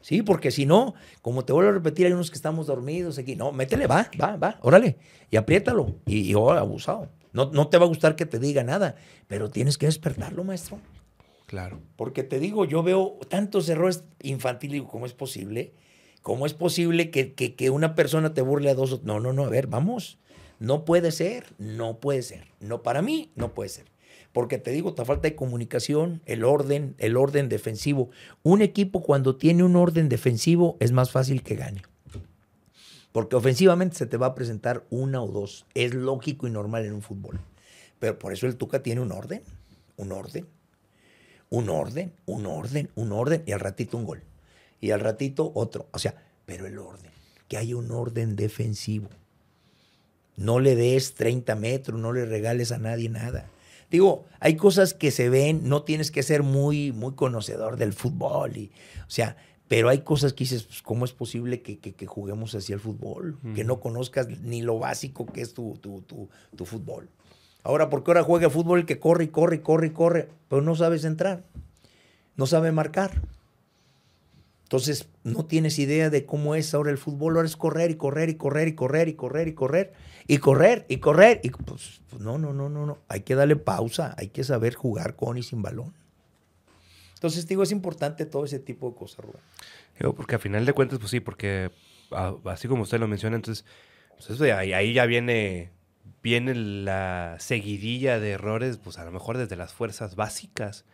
Sí, porque si no, como te vuelvo a repetir, hay unos que estamos dormidos aquí. No, métele, va, va, va, órale. Y apriétalo. Y, y oh, abusado. No, no te va a gustar que te diga nada, pero tienes que despertarlo, maestro. Claro. Porque te digo, yo veo tantos errores infantiles, ¿cómo es posible? ¿Cómo es posible que, una persona te burle a dos? No, no, no, a ver, vamos. No puede ser, no puede ser. No, para mí, no puede ser. Porque te digo, te falta de comunicación, el orden, el orden defensivo. Un equipo cuando tiene un orden defensivo es más fácil que gane. Porque ofensivamente se te va a presentar una o dos. Es lógico y normal en un fútbol. Pero por eso el Tuca tiene un orden, un orden, un orden, un orden, un orden y al ratito un gol y al ratito otro. O sea, pero el orden, que hay un orden defensivo. No le des 30 metros, no le regales a nadie nada. Digo, hay cosas que se ven, no tienes que ser muy, muy conocedor del fútbol. Y, o sea, pero hay cosas que dices, pues, ¿cómo es posible que, juguemos así al fútbol? Que no conozcas ni lo básico que es tu, tu, tu, tu fútbol. Ahora, ¿por qué ahora juega fútbol el que corre y corre y corre y corre? Pero no sabes entrar, no sabe marcar. Entonces, no tienes idea de cómo es ahora el fútbol. Ahora es correr y correr y correr y correr y correr y correr y correr y correr. Y pues, pues, no, no, no, no, no. Hay que darle pausa. Hay que saber jugar con y sin balón. Entonces, digo, es importante todo ese tipo de cosas, Rubén. Porque a final de cuentas, pues sí, porque así como usted lo menciona, entonces, pues ahí, ahí ya viene, viene la seguidilla de errores, pues a lo mejor desde las fuerzas básicas.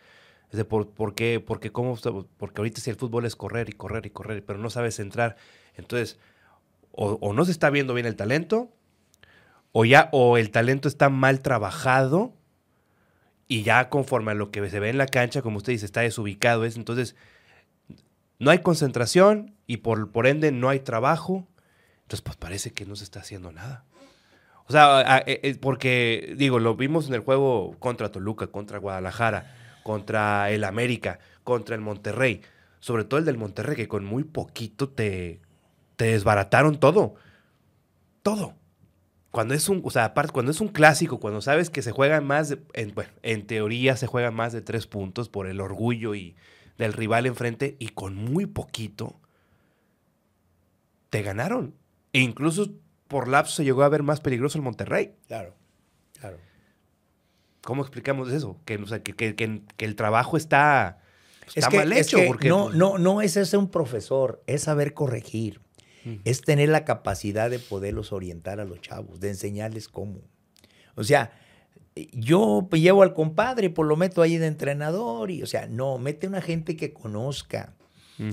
Es por, por porque, cómo, porque ahorita si el fútbol es correr y correr y correr, pero no sabes centrar. Entonces, o, o no se está viendo bien el talento, o ya, o el talento está mal trabajado, y ya conforme a lo que se ve en la cancha, como usted dice, está desubicado. Es, entonces, no hay concentración y por, por ende no hay trabajo. Entonces, pues parece que no se está haciendo nada. O sea, a- eh, porque, digo, lo vimos en el juego contra Toluca, contra Guadalajara, contra el América, contra el Monterrey. Sobre todo el del Monterrey, que con muy poquito te, te desbarataron todo. Todo. Cuando es un, o sea, aparte, cuando es un clásico, cuando sabes que se juega más, de- en, bueno, en teoría se juega más de tres puntos por el orgullo y del rival enfrente, y con muy poquito, te ganaron. E incluso por lapso se llegó a ver más peligroso el Monterrey. Claro, claro. ¿Cómo explicamos eso? Que, o sea, que, que- que- que el trabajo está, está Es que, mal hecho. que porque, no, pues, no, no es ser un profesor, es saber corregir. Mm. Es tener la capacidad de poderlos orientar a los chavos, de enseñarles cómo. O sea, yo llevo al compadre, pues lo meto ahí de entrenador y, o sea, no, mete una gente que conozca,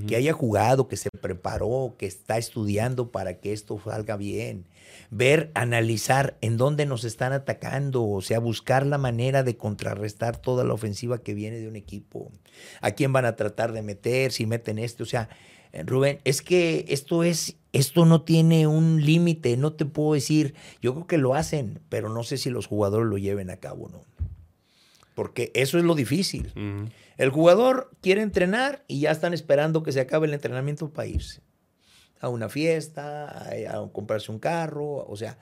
Que haya jugado, que se preparó, que está estudiando para que esto salga bien. Ver, analizar en dónde nos están atacando, o sea, buscar la manera de contrarrestar toda la ofensiva que viene de un equipo. A quién van a tratar de meter, si meten este, o sea, Rubén, es que esto es, esto no tiene un límite, no te puedo decir, yo creo que lo hacen, pero no sé si los jugadores lo lleven a cabo o no. Porque eso es lo difícil. El jugador quiere entrenar y ya están esperando que se acabe el entrenamiento para irse a una fiesta, a, a comprarse un carro. O sea,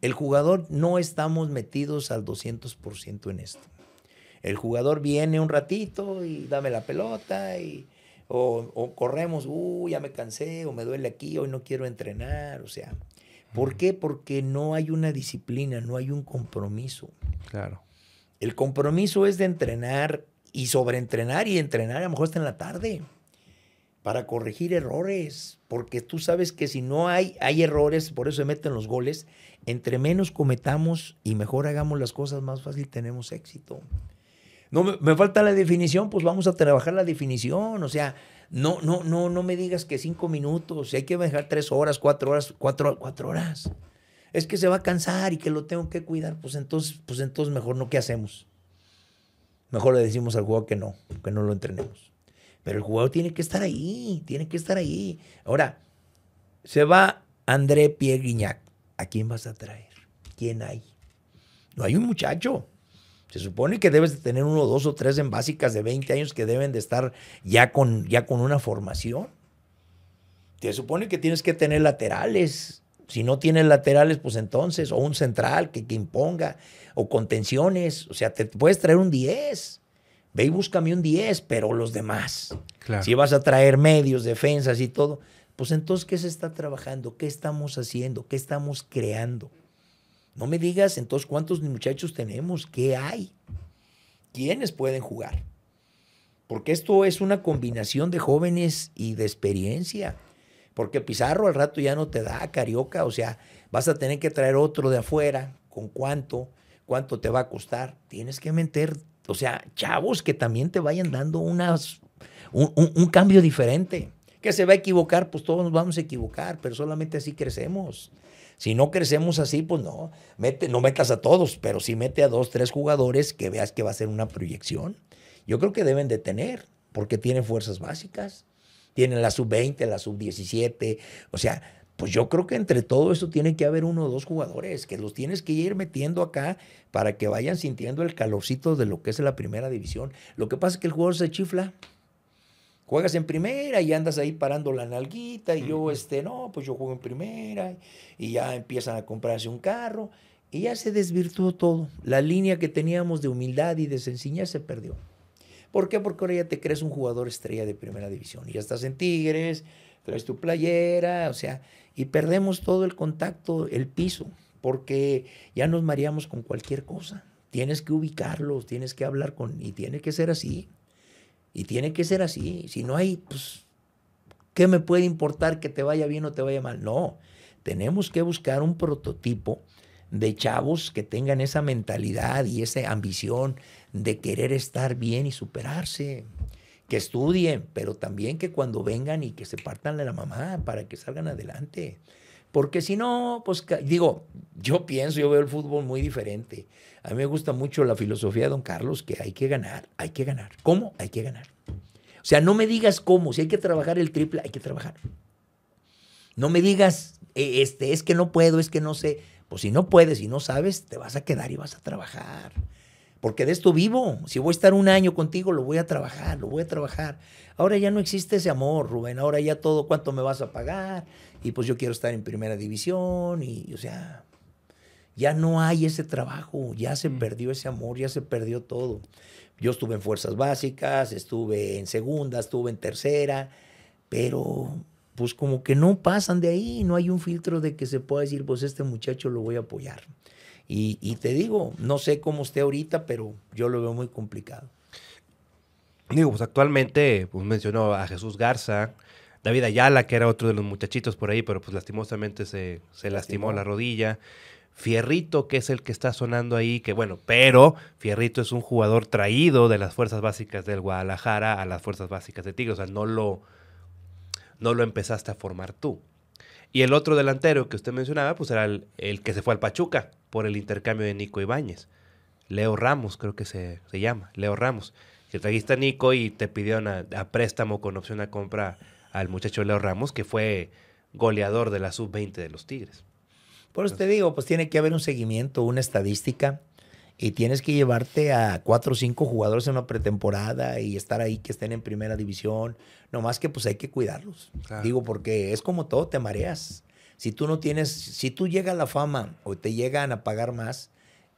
el jugador no estamos metidos al 200% en esto. El jugador viene un ratito y dame la pelota y, o, o corremos, uh, ya me cansé o me duele aquí, hoy no quiero entrenar. O sea, ¿por qué? Porque no hay una disciplina, no hay un compromiso. Claro. El compromiso es de entrenar y sobreentrenar y entrenar a lo mejor hasta en la tarde para corregir errores, porque tú sabes que si no hay, hay errores, por eso se meten los goles, entre menos cometamos y mejor hagamos las cosas, más fácil tenemos éxito. No me, me falta la definición, pues vamos a trabajar la definición, o sea, no, no, no, no me digas que cinco minutos, si hay que dejar tres horas, cuatro horas, cuatro, cuatro horas. Es que se va a cansar y que lo tengo que cuidar, pues entonces, pues entonces mejor no, ¿qué hacemos? Mejor le decimos al jugador que no, que no lo entrenemos. Pero el jugador tiene que estar ahí, tiene que estar ahí. Ahora, se va André Pierre. ¿A quién vas a traer? ¿Quién hay? No hay un muchacho. Se supone que debes de tener uno, dos o tres en básicas de 20 años que deben de estar ya con, ya con una formación. Se supone que tienes que tener laterales. Si no tienes laterales, pues entonces, o un central que, que imponga, o contenciones. O sea, te puedes traer un 10. Ve y búscame un 10, pero los demás. Claro. Si vas a traer medios, defensas y todo, pues entonces, ¿qué se está trabajando? ¿Qué estamos haciendo? ¿Qué estamos creando? No me digas entonces cuántos muchachos tenemos, qué hay, quiénes pueden jugar. Porque esto es una combinación de jóvenes y de experiencia. Porque Pizarro al rato ya no te da, Carioca, o sea, vas a tener que traer otro de afuera, con cuánto, cuánto te va a costar. Tienes que meter, o sea, chavos que también te vayan dando unas, un, cambio diferente. Que se va a equivocar, pues todos nos vamos a equivocar, pero solamente así crecemos. Si no crecemos así, pues no, mete, no metas a todos, pero sí mete a dos, tres jugadores que veas que va a ser una proyección. Yo creo que deben de tener, porque tienen fuerzas básicas, tienen la sub-20, la sub-17, o sea, pues yo creo que entre todo eso tiene que haber uno o dos jugadores que los tienes que ir metiendo acá para que vayan sintiendo el calorcito de lo que es la primera división. Lo que pasa es que el jugador se chifla. Juegas en primera y andas ahí parando la nalguita y yo, este, no, pues yo juego en primera y ya empiezan a comprarse un carro y ya se desvirtuó todo. La línea que teníamos de humildad y de sencillez se perdió. ¿Por qué? Porque ahora ya te crees un jugador estrella de primera división. Y ya estás en Tigres, traes tu playera, o sea, y perdemos todo el contacto, el piso, porque ya nos mareamos con cualquier cosa. Tienes que ubicarlos, tienes que hablar con, y tiene que ser así. Y tiene que ser así. Si no hay, pues, ¿qué me puede importar que te vaya bien o te vaya mal? No, tenemos que buscar un prototipo de chavos que tengan esa mentalidad y esa ambición de querer estar bien y superarse. Que estudien, pero también que cuando vengan y que se partan de la mamá para que salgan adelante. Porque si no, pues digo, yo pienso, yo veo el fútbol muy diferente. A mí me gusta mucho la filosofía de don Carlos, que hay que ganar, hay que ganar. ¿Cómo? Hay que ganar. O sea, no me digas cómo, si hay que trabajar el triple, hay que trabajar. No me digas, e, este, es que no puedo, es que no sé. Pues si no puedes y no sabes, te vas a quedar y vas a trabajar. Porque de esto vivo. Si voy a estar un año contigo, lo voy a trabajar, lo voy a trabajar. Ahora ya no existe ese amor, Rubén. Ahora ya todo, ¿cuánto me vas a pagar? y pues yo quiero estar en primera división y, o sea, ya no hay ese trabajo, ya se mm. perdió ese amor, ya se perdió todo. Yo estuve en fuerzas básicas, estuve en segunda, estuve en tercera, pero pues como que no pasan de ahí, no hay un filtro de que se pueda decir, pues este muchacho lo voy a apoyar. Y, y te digo, no sé cómo esté ahorita, pero yo lo veo muy complicado. Digo, pues actualmente, pues mencionó a Jesús Garza, David Ayala, que era otro de los muchachitos por ahí, pero pues lastimosamente se, lastimó. la rodilla. Fierrito, que es el que está sonando ahí, que bueno, pero Fierrito es un jugador traído de las fuerzas básicas del Guadalajara a las fuerzas básicas de Tigres, o sea, no lo, no lo empezaste a formar tú. Y el otro delantero que usted mencionaba, pues era el, que se fue al Pachuca por el intercambio de Nico Ibáñez. Leo Ramos, creo que se, llama, Leo Ramos. Que trajiste a Nico y te pidieron a préstamo con opción a compra al muchacho Leo Ramos, que fue goleador de la sub-20 de los Tigres. Por eso te digo, pues tiene que haber un seguimiento, una estadística, y tienes que llevarte a cuatro o cinco jugadores en una pretemporada y estar ahí que estén en primera división. No más que pues hay que cuidarlos. Digo, porque es como todo, te mareas. Si tú no tienes, si tú llegas a la fama o te llegan a pagar más,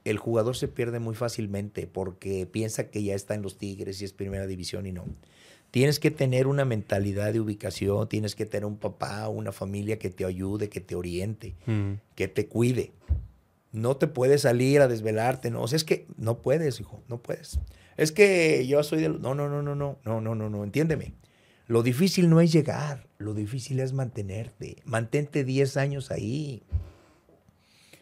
el jugador se pierde muy fácilmente porque piensa que ya está en los Tigres y es primera división y no. Tienes que tener una mentalidad de ubicación, tienes que tener un papá, una familia que te ayude, que te oriente, mm. que te cuide. No te puedes salir a desvelarte, no, o sea, es que no puedes, hijo, no puedes. Es que yo soy del... No, no, no, no, no, no, no, no, no, entiéndeme. Lo difícil no es llegar, lo difícil es mantenerte. Mantente 10 años ahí.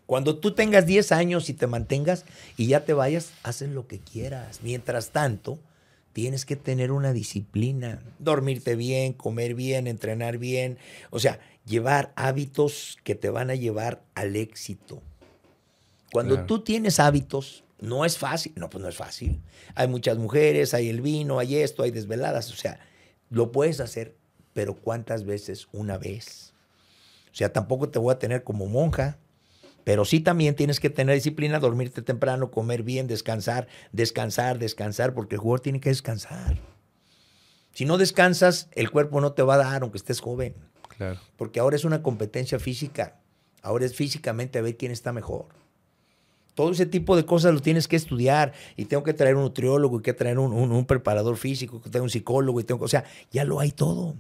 Cuando tú tengas 10 años y te mantengas y ya te vayas, haces lo que quieras. Mientras tanto, tienes que tener una disciplina, dormirte bien, comer bien, entrenar bien, o sea, llevar hábitos que te van a llevar al éxito. Cuando tú tienes hábitos, no es fácil, no, pues no es fácil. Hay muchas mujeres, hay el vino, hay esto, hay desveladas, o sea, lo puedes hacer, pero ¿cuántas veces? Una vez. O sea, tampoco te voy a tener como monja, pero sí también tienes que tener disciplina, dormirte temprano, comer bien, descansar, descansar, descansar, porque el jugador tiene que descansar. Si no descansas, el cuerpo no te va a dar, aunque estés joven. Claro. Porque ahora es una competencia física. Ahora es físicamente a ver quién está mejor. Todo ese tipo de cosas lo tienes que estudiar. Y tengo que traer un nutriólogo, y que traer un, un, preparador físico, que tengo un psicólogo, y tengo, o sea, ya lo hay todo.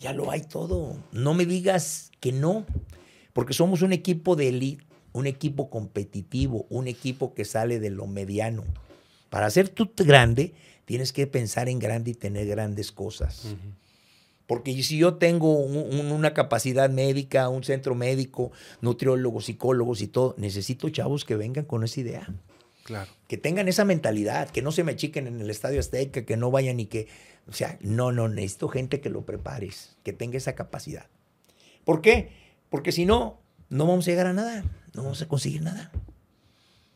Ya lo hay todo. No me digas que no. Porque somos un equipo de élite, un equipo competitivo, un equipo que sale de lo mediano. Para ser tú grande, tienes que pensar en grande y tener grandes cosas. Porque si yo tengo una capacidad médica, un centro médico, nutriólogos, psicólogos y todo, necesito chavos que vengan con esa idea. Claro. Que tengan esa mentalidad, que no se me chiquen en el Estadio Azteca, que no vayan y que... O sea, no, no, necesito gente que lo prepares, que tenga esa capacidad. ¿Por qué? Porque si no, no vamos a llegar a nada, no vamos a conseguir nada.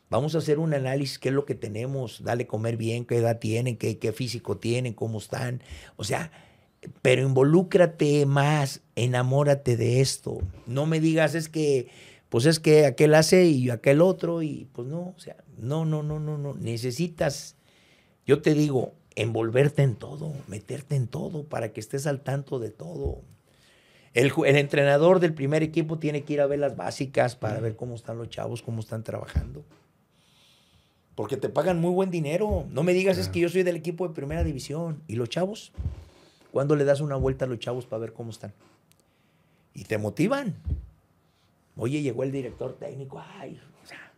Vamos a hacer un análisis, qué es lo que tenemos, dale comer bien, qué edad tienen, qué, qué físico tienen, cómo están. O sea, pero involúcrate más, enamórate de esto. No me digas, es que, pues es que aquel hace y aquel otro, y pues no, o sea, no, no, no, no, no. Necesitas, yo te digo, envolverte en todo, meterte en todo para que estés al tanto de todo. El, entrenador del primer equipo tiene que ir a ver las básicas para ver cómo están los chavos, cómo están trabajando. Porque te pagan muy buen dinero. No me digas, es que yo soy del equipo de primera división. ¿Y los chavos? ¿Cuándo le das una vuelta a los chavos para ver cómo están? Y te motivan. Oye, llegó el director técnico. Ay, o sea,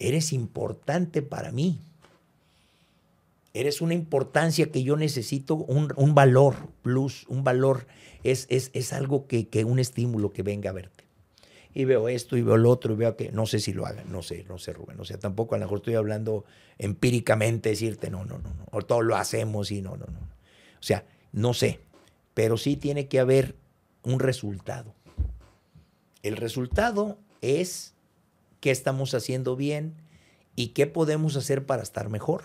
eres importante para mí. Eres una importancia que yo necesito, un, un valor plus, un valor. Es, es, es algo que, que, un estímulo que venga a verte. Y veo esto y veo lo otro y veo que no sé si lo hagan, no sé, no sé, Rubén. O sea, tampoco a lo mejor estoy hablando empíricamente, decirte no, no, no, no. O todo lo hacemos y no, no, no. O sea, no sé. Pero sí tiene que haber un resultado. El resultado es qué estamos haciendo bien y qué podemos hacer para estar mejor.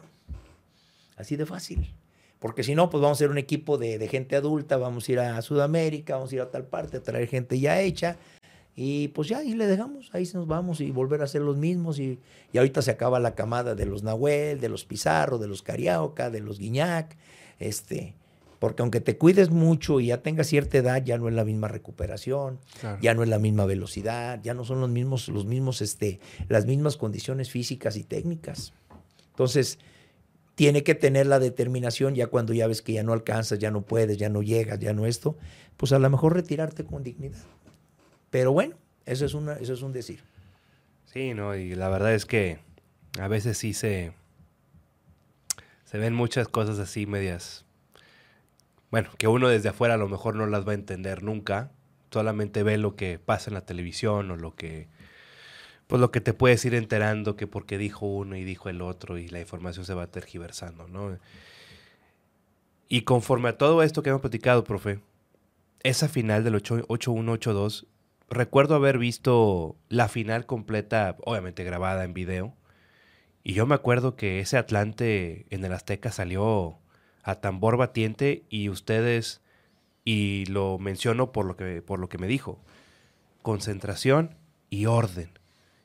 Así de fácil. Porque si no, pues vamos a ser un equipo de, gente adulta, vamos a ir a Sudamérica, vamos a ir a tal parte, a traer gente ya hecha. Y pues ya ahí le dejamos, ahí nos vamos y volver a ser los mismos. Y, y ahorita se acaba la camada de los Nahuel, de los Pizarro, de los Carioca, de los Guiñac. Este, porque aunque te cuides mucho y ya tengas cierta edad, ya no es la misma recuperación, ya no es la misma velocidad, ya no son los mismos, los mismos, este, las mismas condiciones físicas y técnicas. Entonces, tiene que tener la determinación ya cuando ya ves que ya no alcanzas, ya no puedes, ya no llegas, ya no esto, pues a lo mejor retirarte con dignidad. Pero bueno, eso es, una, eso es un decir. Sí, no, y la verdad es que a veces sí se, se ven muchas cosas así medias bueno, que uno desde afuera a lo mejor no las va a entender nunca, solamente ve lo que pasa en la televisión o lo que pues lo que te puedes ir enterando que porque dijo uno y dijo el otro y la información se va tergiversando, ¿no? Y conforme a todo esto que hemos platicado, profe, esa final del 8-1-8-2, recuerdo haber visto la final completa, obviamente grabada en video, y yo me acuerdo que ese Atlante en el Azteca salió a tambor batiente y ustedes, y lo menciono por lo que, por lo que me dijo, concentración y orden.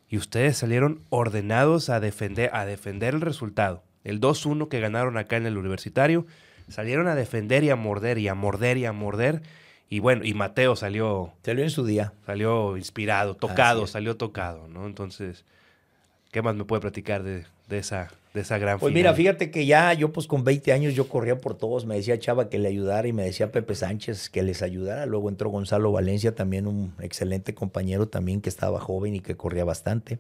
Y ustedes salieron ordenados a defender, a defender el resultado. El 2-1 que ganaron acá en el universitario, salieron a defender y a morder y a morder y a morder. Y bueno, y Mateo salió. Salió en su día. Salió inspirado, tocado, salió tocado, ¿no? Entonces, ¿qué más me puede platicar de, de esa, de esa gran Pues mira, fíjate que ya yo pues con 20 años yo corría por todos, me decía Chava que le ayudara y me decía Pepe Sánchez que les ayudara. Luego entró Gonzalo Valencia, también un excelente compañero también que estaba joven y que corría bastante.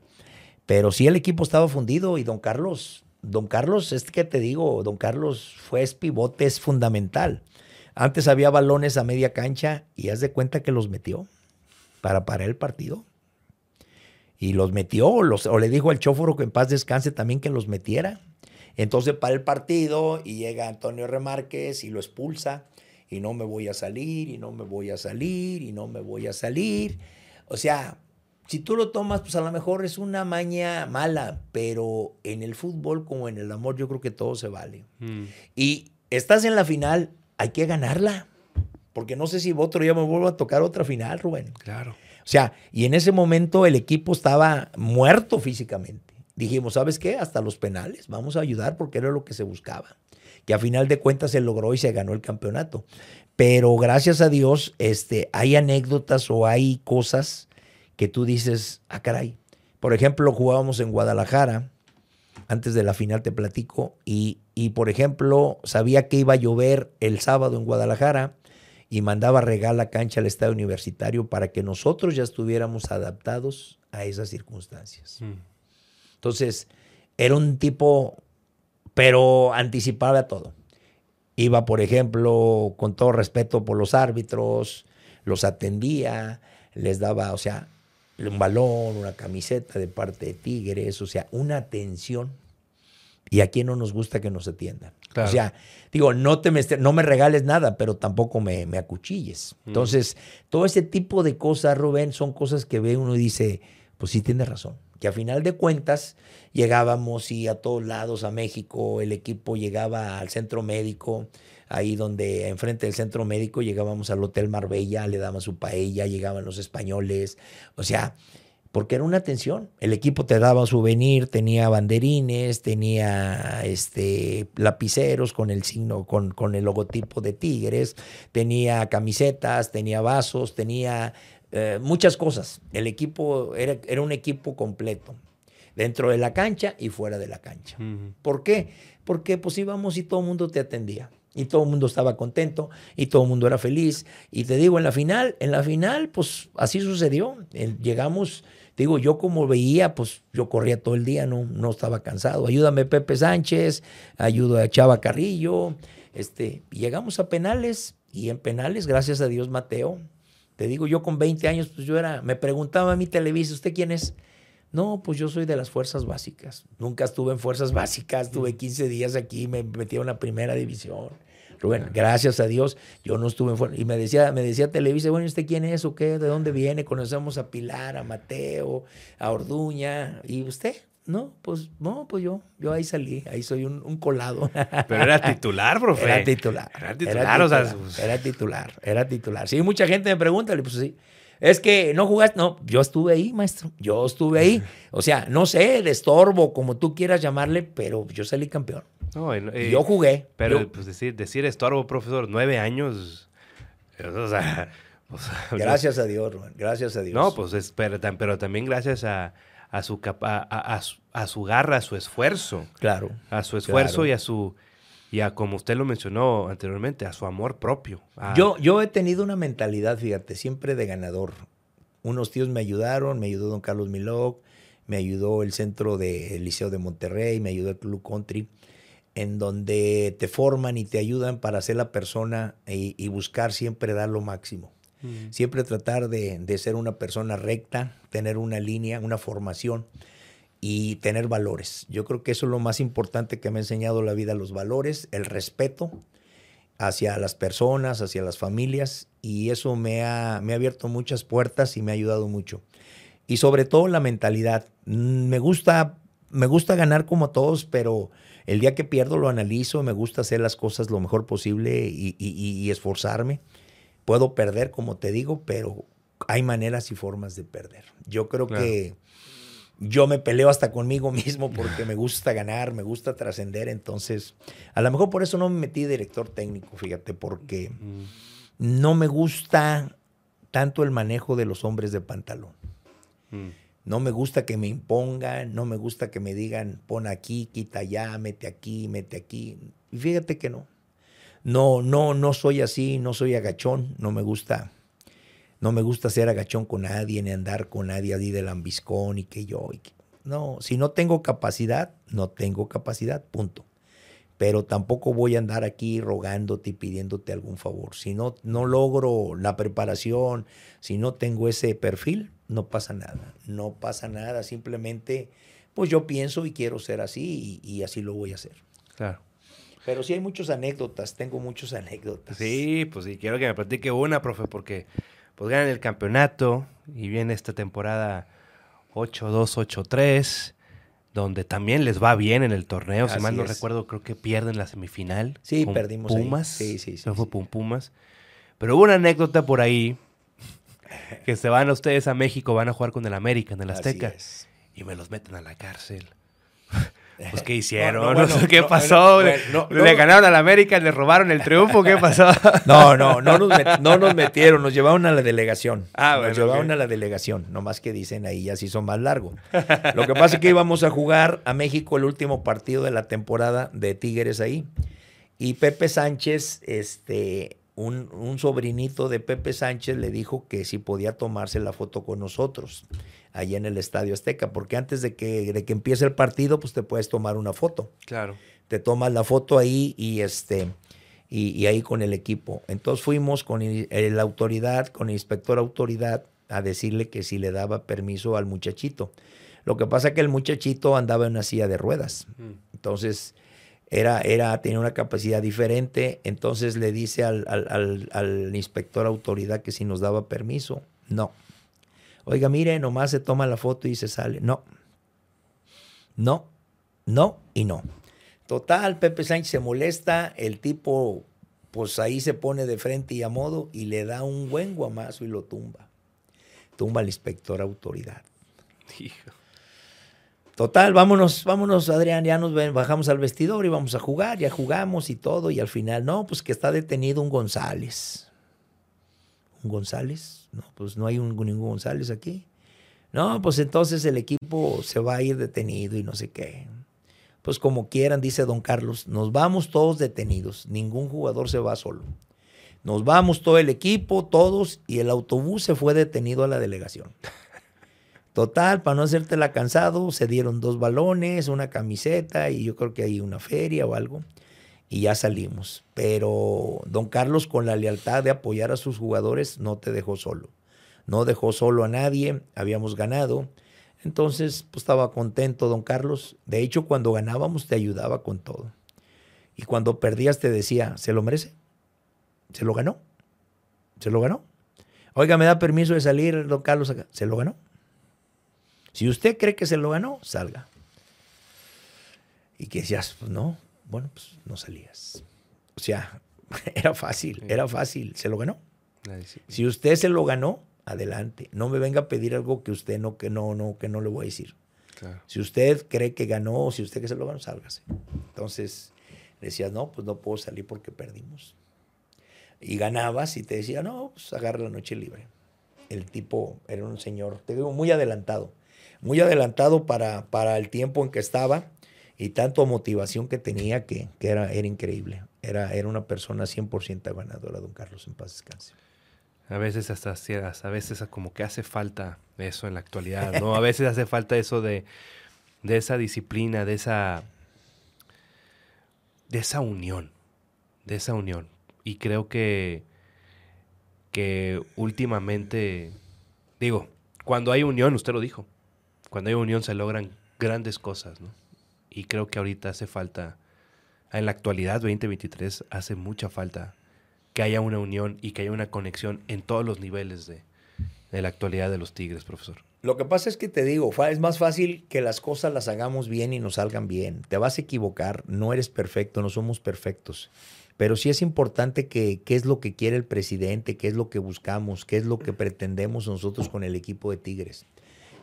Pero sí el equipo estaba fundido y don Carlos, don Carlos, es que te digo, don Carlos fue es pivote, es fundamental. Antes había balones a media cancha y haz de cuenta que los metió para parar el partido y los metió, o le dijo al chóforo que en paz descanse también que los metiera. Entonces para el partido y llega Antonio Remárquez y lo expulsa y no me voy a salir y no me voy a salir y no me voy a salir. O sea, si tú lo tomas, pues a lo mejor es una maña mala, pero en el fútbol como en el amor yo creo que todo se vale. Mm. Y estás en la final, hay que ganarla, porque no sé si otro día me vuelvo a tocar otra final, Rubén. Claro. O sea, y en ese momento el equipo estaba muerto físicamente. Dijimos, ¿sabes qué? Hasta los penales, vamos a ayudar porque era lo que se buscaba. Que a final de cuentas se logró y se ganó el campeonato. Pero gracias a Dios, este, hay anécdotas o hay cosas que tú dices, ah, caray. Por ejemplo, jugábamos en Guadalajara, antes de la final te platico, y, y por ejemplo, sabía que iba a llover el sábado en Guadalajara y mandaba regar la cancha al Estado Universitario para que nosotros ya estuviéramos adaptados a esas circunstancias. Mm. Entonces, era un tipo, pero anticipaba todo. Iba, por ejemplo, con todo respeto por los árbitros, los atendía, les daba, o sea, un balón, una camiseta de parte de Tigres, o sea, una atención. Y a quién no nos gusta que nos atiendan. O sea, digo, no, te me, no me regales nada, pero tampoco me, me acuchilles. Entonces, todo ese tipo de cosas, Rubén, son cosas que ve uno y dice, pues sí tiene razón. Que a final de cuentas llegábamos y a todos lados a México, el equipo llegaba al centro médico, ahí donde enfrente del centro médico llegábamos al Hotel Marbella, le daban su paella, llegaban los españoles. O sea, porque era una atención. El equipo te daba souvenir, tenía banderines, tenía este, lapiceros con el signo, con, con el logotipo de Tigres, tenía camisetas, tenía vasos, tenía eh, muchas cosas. El equipo era, era, un equipo completo, dentro de la cancha y fuera de la cancha. ¿Por qué? Porque pues íbamos y todo el mundo te atendía. Y todo el mundo estaba contento y todo el mundo era feliz. Y te digo, en la final, en la final, pues así sucedió. Llegamos digo, yo como veía, pues yo corría todo el día, no, no estaba cansado. Ayúdame Pepe Sánchez, ayudo a Chava Carrillo. Este, llegamos a penales y en penales, gracias a Dios, Mateo. Te digo, yo con 20 años, pues yo era, me preguntaba a mi Televisa, ¿usted quién es? No, pues yo soy de las fuerzas básicas. Nunca estuve en fuerzas básicas, tuve 15 días aquí, me metí en la primera división. Rubén, gracias a Dios, yo no estuve en fuerzas. Y me decía, me decía Televisa, bueno, ¿usted quién es o qué? ¿De dónde viene? Conocemos a Pilar, a Mateo, a Orduña. ¿Y usted? No, pues no, pues yo, yo ahí salí, ahí soy un, colado. Pero era titular, <laughs> profe. Era titular. Era titular, o sea, era titular, era titular. Sí, mucha gente me pregunta, pues sí. Es que no jugaste. No, yo estuve ahí, maestro. Yo estuve ahí. <laughs> O sea, no sé, de estorbo, como tú quieras llamarle, pero yo salí campeón. yo jugué. Pero pues decir, decir estorbo, profesor, nueve años. O sea, <laughs> gracias a Dios, Gracias a Dios. No, pues pero, también gracias a, a su, a, a, su garra, a su esfuerzo. Claro. A su esfuerzo y a su y a, como usted lo mencionó anteriormente, a su amor propio. Yo, yo he tenido una mentalidad, fíjate, siempre de ganador. Unos tíos me ayudaron, me ayudó don Carlos Miloc, me ayudó el centro del Liceo de Monterrey, me ayudó el Club Country, en donde te forman y te ayudan para ser la persona y, buscar siempre dar lo máximo. Mm. Siempre tratar de, de ser una persona recta, tener una línea, una formación y tener valores. Yo creo que eso es lo más importante que me ha enseñado la vida, los valores, el respeto hacia las personas, hacia las familias, y eso me ha, me ha abierto muchas puertas y me ha ayudado mucho. Y sobre todo la mentalidad. Mm, me gusta, me gusta ganar como todos, pero el día que pierdo lo analizo, me gusta hacer las cosas lo mejor posible y, esforzarme. Puedo perder, como te digo, pero hay maneras y formas de perder. Yo creo que yo me peleo hasta conmigo <laughs> mismo porque me gusta ganar, me gusta trascender. Entonces, a lo mejor por eso no me metí director técnico, fíjate, porque no me gusta tanto el manejo de los hombres de pantalón. Mm. No me gusta que me impongan, no me gusta que me digan pon aquí, quita allá, mete aquí, mete aquí. Y fíjate que no. No, no, no soy así, no soy agachón, no me gusta no me gusta ser agachón con nadie, ni andar con nadie ahí del ambiscón y que yo. no, si no tengo capacidad, no tengo capacidad, punto. Pero tampoco voy a andar aquí rogándote y pidiéndote algún favor. Si no, no logro la preparación, si no tengo ese perfil, no pasa nada. No pasa nada. Simplemente, pues yo pienso y quiero ser así y, y así lo voy a hacer. Claro. Pero sí hay muchas anécdotas, tengo muchas anécdotas. Sí, pues sí, quiero que me platique una, profe, porque pues ganan el campeonato y viene esta temporada 8-2, 8-3, donde también les va bien en el torneo. si mal no recuerdo, creo que pierden la semifinal. Sí, perdimos. Pumas. Sí, sí, sí. No fue Pumas. Pero hubo una anécdota por ahí que se van a ustedes a México, van a jugar con el América en el Azteca y me los meten a la cárcel. <laughs> Pues, ¿qué hicieron? <laughs> No, sé qué pasó. le ganaron al América, le robaron el triunfo, ¿qué pasó? <laughs> No, no, no nos, metieron, nos llevaron a la delegación. Ah, bueno, nos llevaron a la delegación, nomás que dicen ahí, ya sí son más largos. Lo que pasa es que íbamos a jugar a México el último partido de la temporada de Tigres ahí. Y Pepe Sánchez, este, un, un sobrinito de Pepe Sánchez le dijo que si podía tomarse la foto con nosotros allí en el Estadio Azteca, porque antes de que, de que empiece el partido, pues te puedes tomar una foto. Claro. Te tomas la foto ahí y este y, ahí con el equipo. Entonces fuimos con la autoridad, con el inspector autoridad, a decirle que si le daba permiso al muchachito. Lo que pasa es que el muchachito andaba en una silla de ruedas. Mm. Entonces, era, era, tenía una capacidad diferente. Entonces le dice al, al, al inspector autoridad que si nos daba permiso. No. Oiga, mire, nomás se toma la foto y se sale. No. No, no y no. Total, Pepe Sánchez se molesta, el tipo pues ahí se pone de frente y a modo y le da un buen guamazo y lo tumba. Tumba al inspector autoridad. Total, vámonos, vámonos, Adrián, ya nos bajamos al vestidor y vamos a jugar, ya jugamos y todo, y al final, no, pues que está detenido un González. ¿Un González? No, pues no hay un, ningún González aquí. No, pues entonces el equipo se va a ir detenido y no sé qué. Pues como quieran, dice don Carlos, nos vamos todos detenidos, ningún jugador se va solo. Nos vamos todo el equipo, todos, y el autobús se fue detenido a la delegación. Total, para no hacértela cansado, se dieron dos balones, una camiseta y yo creo que hay una feria o algo. Y ya salimos. Pero don Carlos, con la lealtad de apoyar a sus jugadores, no te dejó solo. No dejó solo a nadie, habíamos ganado. Entonces, pues estaba contento don Carlos. De hecho, cuando ganábamos te ayudaba con todo. Y cuando perdías te decía, ¿se lo merece? ¿Se lo ganó? ¿Se lo ganó? Oiga, ¿me da permiso de salir, don Carlos? ¿Se lo ganó? Si usted cree que se lo ganó, salga. Y que decías, pues no, bueno, pues no salías. O sea, <laughs> era fácil, era fácil, se lo ganó. Si usted se lo ganó, adelante. No me venga a pedir algo que usted no, que no, no, que no le voy a decir. Si usted cree que ganó, si usted que se lo ganó, sálgase. Entonces decías, no, pues no puedo salir porque perdimos. Y ganabas y te decía, no, pues agarra la noche libre. El tipo era un señor, te digo, muy adelantado. Muy adelantado para, para el tiempo en que estaba y tanto motivación que tenía que, era, era increíble. Era, era una persona 100% ganadora, don Carlos, en paz descanse. A veces hasta a veces como que hace falta eso en la actualidad, ¿no? A veces hace falta eso de, de esa disciplina, de esa de esa unión, de esa unión. Y creo que que últimamente digo, cuando hay unión, usted lo dijo, cuando hay unión se logran grandes cosas, ¿no? Y creo que ahorita hace falta, en la actualidad 2023, hace mucha falta que haya una unión y que haya una conexión en todos los niveles de, la actualidad de los Tigres, profesor. Lo que pasa es que te digo, es más fácil que las cosas las hagamos bien y nos salgan bien. Te vas a equivocar, no eres perfecto, no somos perfectos. Pero sí es importante que qué es lo que quiere el presidente, qué es lo que buscamos, qué es lo que pretendemos nosotros con el equipo de Tigres.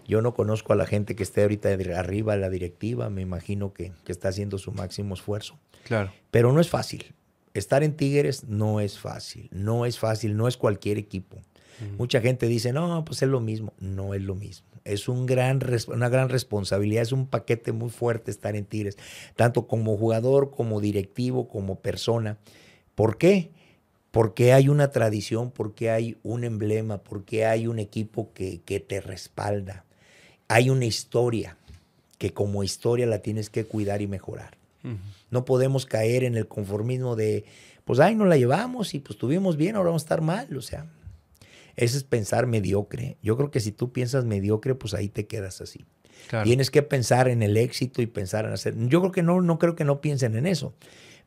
Yo no conozco a la gente que esté ahorita arriba de la directiva, me imagino que, está haciendo su máximo esfuerzo. Claro. Pero no es fácil. Estar en Tigres no es fácil, no es fácil, no es cualquier equipo. Mucha gente dice, no, pues es lo mismo. No es lo mismo. Es un gran, una gran responsabilidad, es un paquete muy fuerte estar en Tigres, tanto como jugador, como directivo, como persona. ¿Por qué? Porque hay una tradición, porque hay un emblema, porque hay un equipo que, que te respalda hay una historia que como historia la tienes que cuidar y mejorar. No podemos caer en el conformismo de, pues, ay, no la llevamos y pues tuvimos bien, ahora vamos a estar mal. O sea, ese es pensar mediocre. Yo creo que si tú piensas mediocre, pues ahí te quedas así. Tienes que pensar en el éxito y pensar en hacer. Yo creo que no, no creo que no piensen en eso.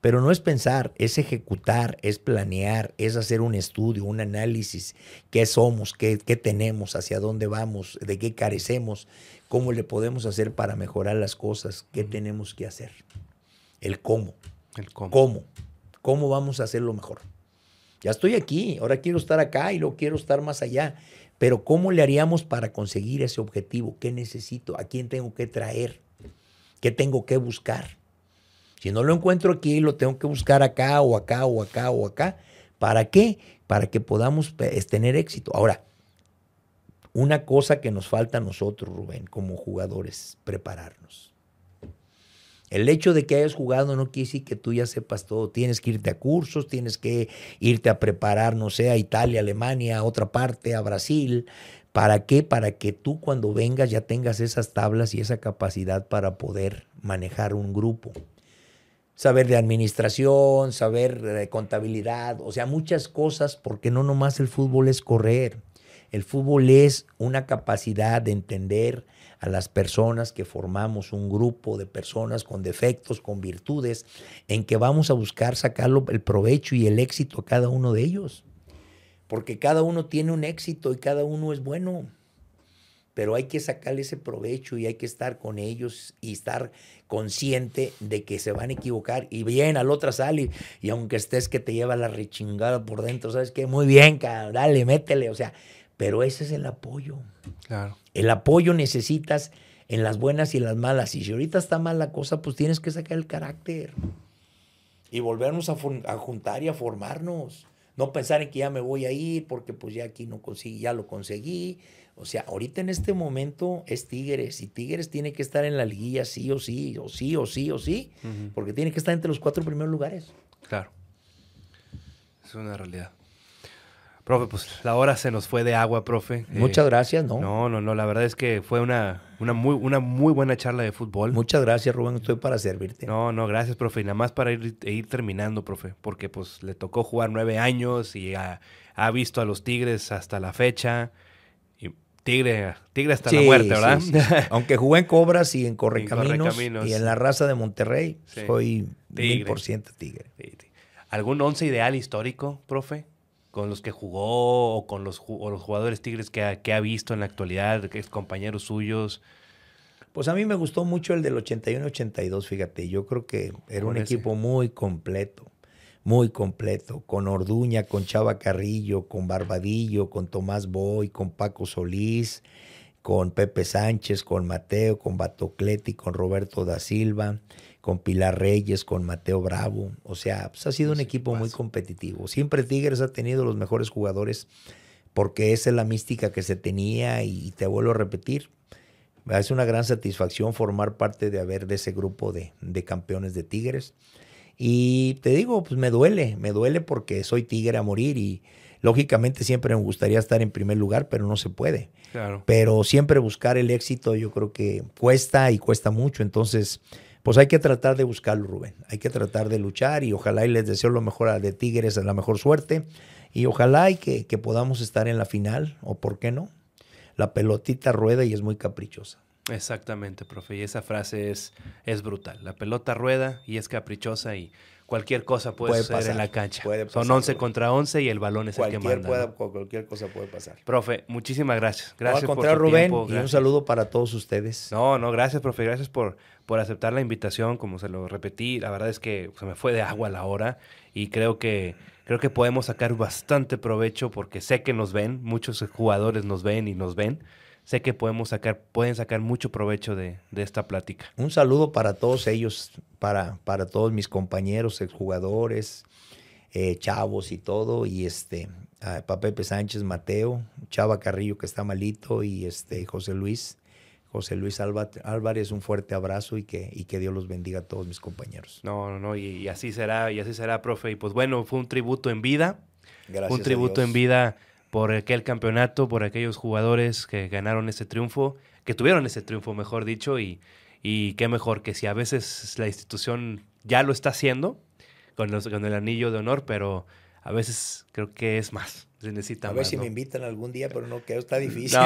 Pero no es pensar, es ejecutar, es planear, es hacer un estudio, un análisis, qué somos, qué, qué tenemos, hacia dónde vamos, de qué carecemos, cómo le podemos hacer para mejorar las cosas, qué tenemos que hacer. El cómo. El cómo. ¿Cómo? ¿Cómo vamos a hacerlo mejor? Ya estoy aquí, ahora quiero estar acá y luego quiero estar más allá. Pero ¿cómo le haríamos para conseguir ese objetivo? ¿Qué necesito? ¿A quién tengo que traer? ¿Qué tengo que buscar? Si no lo encuentro aquí, lo tengo que buscar acá o acá o acá o acá. ¿Para qué? Para que podamos tener éxito. Ahora, una cosa que nos falta a nosotros, Rubén, como jugadores, prepararnos. El hecho de que hayas jugado no quiere decir que tú ya sepas todo. Tienes que irte a cursos, tienes que irte a preparar, no sé, a Italia, Alemania, a otra parte, a Brasil. ¿Para qué? Para que tú cuando vengas ya tengas esas tablas y esa capacidad para poder manejar un grupo saber de administración, saber de contabilidad, o sea, muchas cosas, porque no nomás el fútbol es correr. El fútbol es una capacidad de entender a las personas que formamos un grupo de personas con defectos, con virtudes, en que vamos a buscar sacarlo el provecho y el éxito a cada uno de ellos. Porque cada uno tiene un éxito y cada uno es bueno pero hay que sacarle ese provecho y hay que estar con ellos y estar consciente de que se van a equivocar. Y bien, al otro sale y, aunque estés que te lleva la rechingada por dentro, ¿sabes qué? Muy bien, dale, métele. O sea, pero ese es el apoyo. Claro. El apoyo necesitas en las buenas y en las malas. Y si ahorita está mal la cosa, pues tienes que sacar el carácter y volvernos a, a juntar y a formarnos. No pensar en que ya me voy a ir porque pues ya aquí no conseguí, ya lo conseguí o sea, ahorita en este momento es Tigres y Tigres tiene que estar en la liguilla sí o sí, o sí, o sí, o sí, porque tiene que estar entre los cuatro primeros lugares. Claro. Es una realidad. Profe, pues la hora se nos fue de agua, profe. Muchas eh, gracias, ¿no? No, no, no, la verdad es que fue una, una, muy, una muy buena charla de fútbol. Muchas gracias, Rubén, estoy para servirte. No, no, gracias, profe. Y nada más para ir, ir terminando, profe, porque pues le tocó jugar nueve años y ha, visto a los Tigres hasta la fecha. Tigre, tigre hasta la muerte, ¿verdad? <laughs> Aunque jugué en Cobras y en Correcaminos, y en la raza de Monterrey, soy mil por ciento Tigre. ¿Algún once ideal histórico, profe? con los que jugó o con los, los jugadores Tigres que ha, que ha visto en la actualidad, que es compañeros suyos? Pues a mí me gustó mucho el del 81-82, fíjate. Yo creo que era un equipo muy completo, muy completo. Con Orduña, con Chava Carrillo, con Barbadillo, con Tomás Boy, con Paco Solís, con Pepe Sánchez, con Mateo, con Batocleti, con Roberto da Silva con Pilar Reyes, con Mateo Bravo. O sea, pues ha sido un equipo muy competitivo. Siempre Tigres ha tenido los mejores jugadores porque esa es la mística que se tenía y te vuelvo a repetir. Es una gran satisfacción formar parte de haber de ese grupo de, campeones de Tigres. Y te digo, pues me duele, me duele porque soy Tigre a morir y lógicamente siempre me gustaría estar en primer lugar, pero no se puede. Pero siempre buscar el éxito yo creo que cuesta y cuesta mucho. Entonces, pues hay que tratar de buscarlo, Rubén. Hay que tratar de luchar y ojalá y les deseo lo mejor a de Tigres, la mejor suerte. Y ojalá y que, podamos estar en la final, o por qué no. La pelotita rueda y es muy caprichosa. Exactamente, profe. Y esa frase es, es brutal. La pelota rueda y es caprichosa y cualquier cosa puede, pasar en la cancha. Son 11 contra 11 y el balón es el que manda. Cualquier cosa puede pasar. Profe, muchísimas gracias. Gracias no, al Rubén, y un saludo para todos ustedes. No, no, gracias, profe. Gracias por, por aceptar la invitación, como se lo repetí. La verdad es que se me fue de agua la hora y creo que creo que podemos sacar bastante provecho porque sé que nos ven, muchos jugadores nos ven y nos ven sé que podemos sacar, pueden sacar mucho provecho de, esta plática. Un saludo para todos ellos, para, para todos mis compañeros, exjugadores, eh, chavos y todo, y este, a Pepe Sánchez, Mateo, Chava Carrillo que está malito, y este José Luis. José Luis Álvarez, un fuerte abrazo y que, y que Dios los bendiga a todos mis compañeros. No, no, no, y, así será, y así será, profe. Y pues bueno, fue un tributo en vida. Gracias un tributo en vida por aquel campeonato, por aquellos jugadores que ganaron ese triunfo, que tuvieron ese triunfo, mejor dicho, y, y qué mejor que si a veces la institución ya lo está haciendo con, los, con el anillo de honor, pero a veces creo que es más necesita a ver si me invitan algún día, pero no creo, está difícil.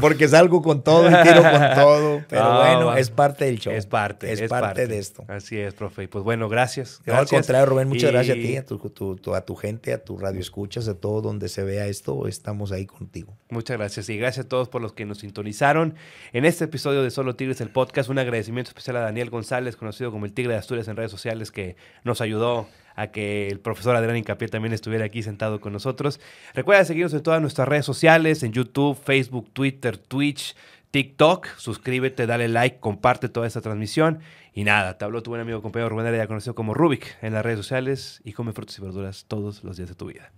porque, salgo con todo y tiro con <laughs> todo. Pero bueno, es parte del show. Es parte. Es, parte, de esto. Así es, profe. Y pues bueno, gracias. al contrario, Rubén, muchas gracias a ti, a tu, a tu gente, a tu radio escuchas, a todo donde se vea esto. Estamos ahí contigo. Muchas gracias. Y gracias a todos por los que nos sintonizaron en este episodio de Solo Tigres, el podcast. Un agradecimiento especial a Daniel González, conocido como el Tigre de Asturias en redes sociales, que nos ayudó a que el profesor Adrián Incapié también estuviera aquí sentado con nosotros. Recuerda seguirnos en todas nuestras redes sociales, en YouTube, Facebook, Twitter, Twitch, TikTok. Suscríbete, dale like, comparte toda esta transmisión. Y nada, te habló tu buen amigo compañero Rubén ya conocido como Rubik en las redes sociales y come frutas y verduras todos los días de tu vida.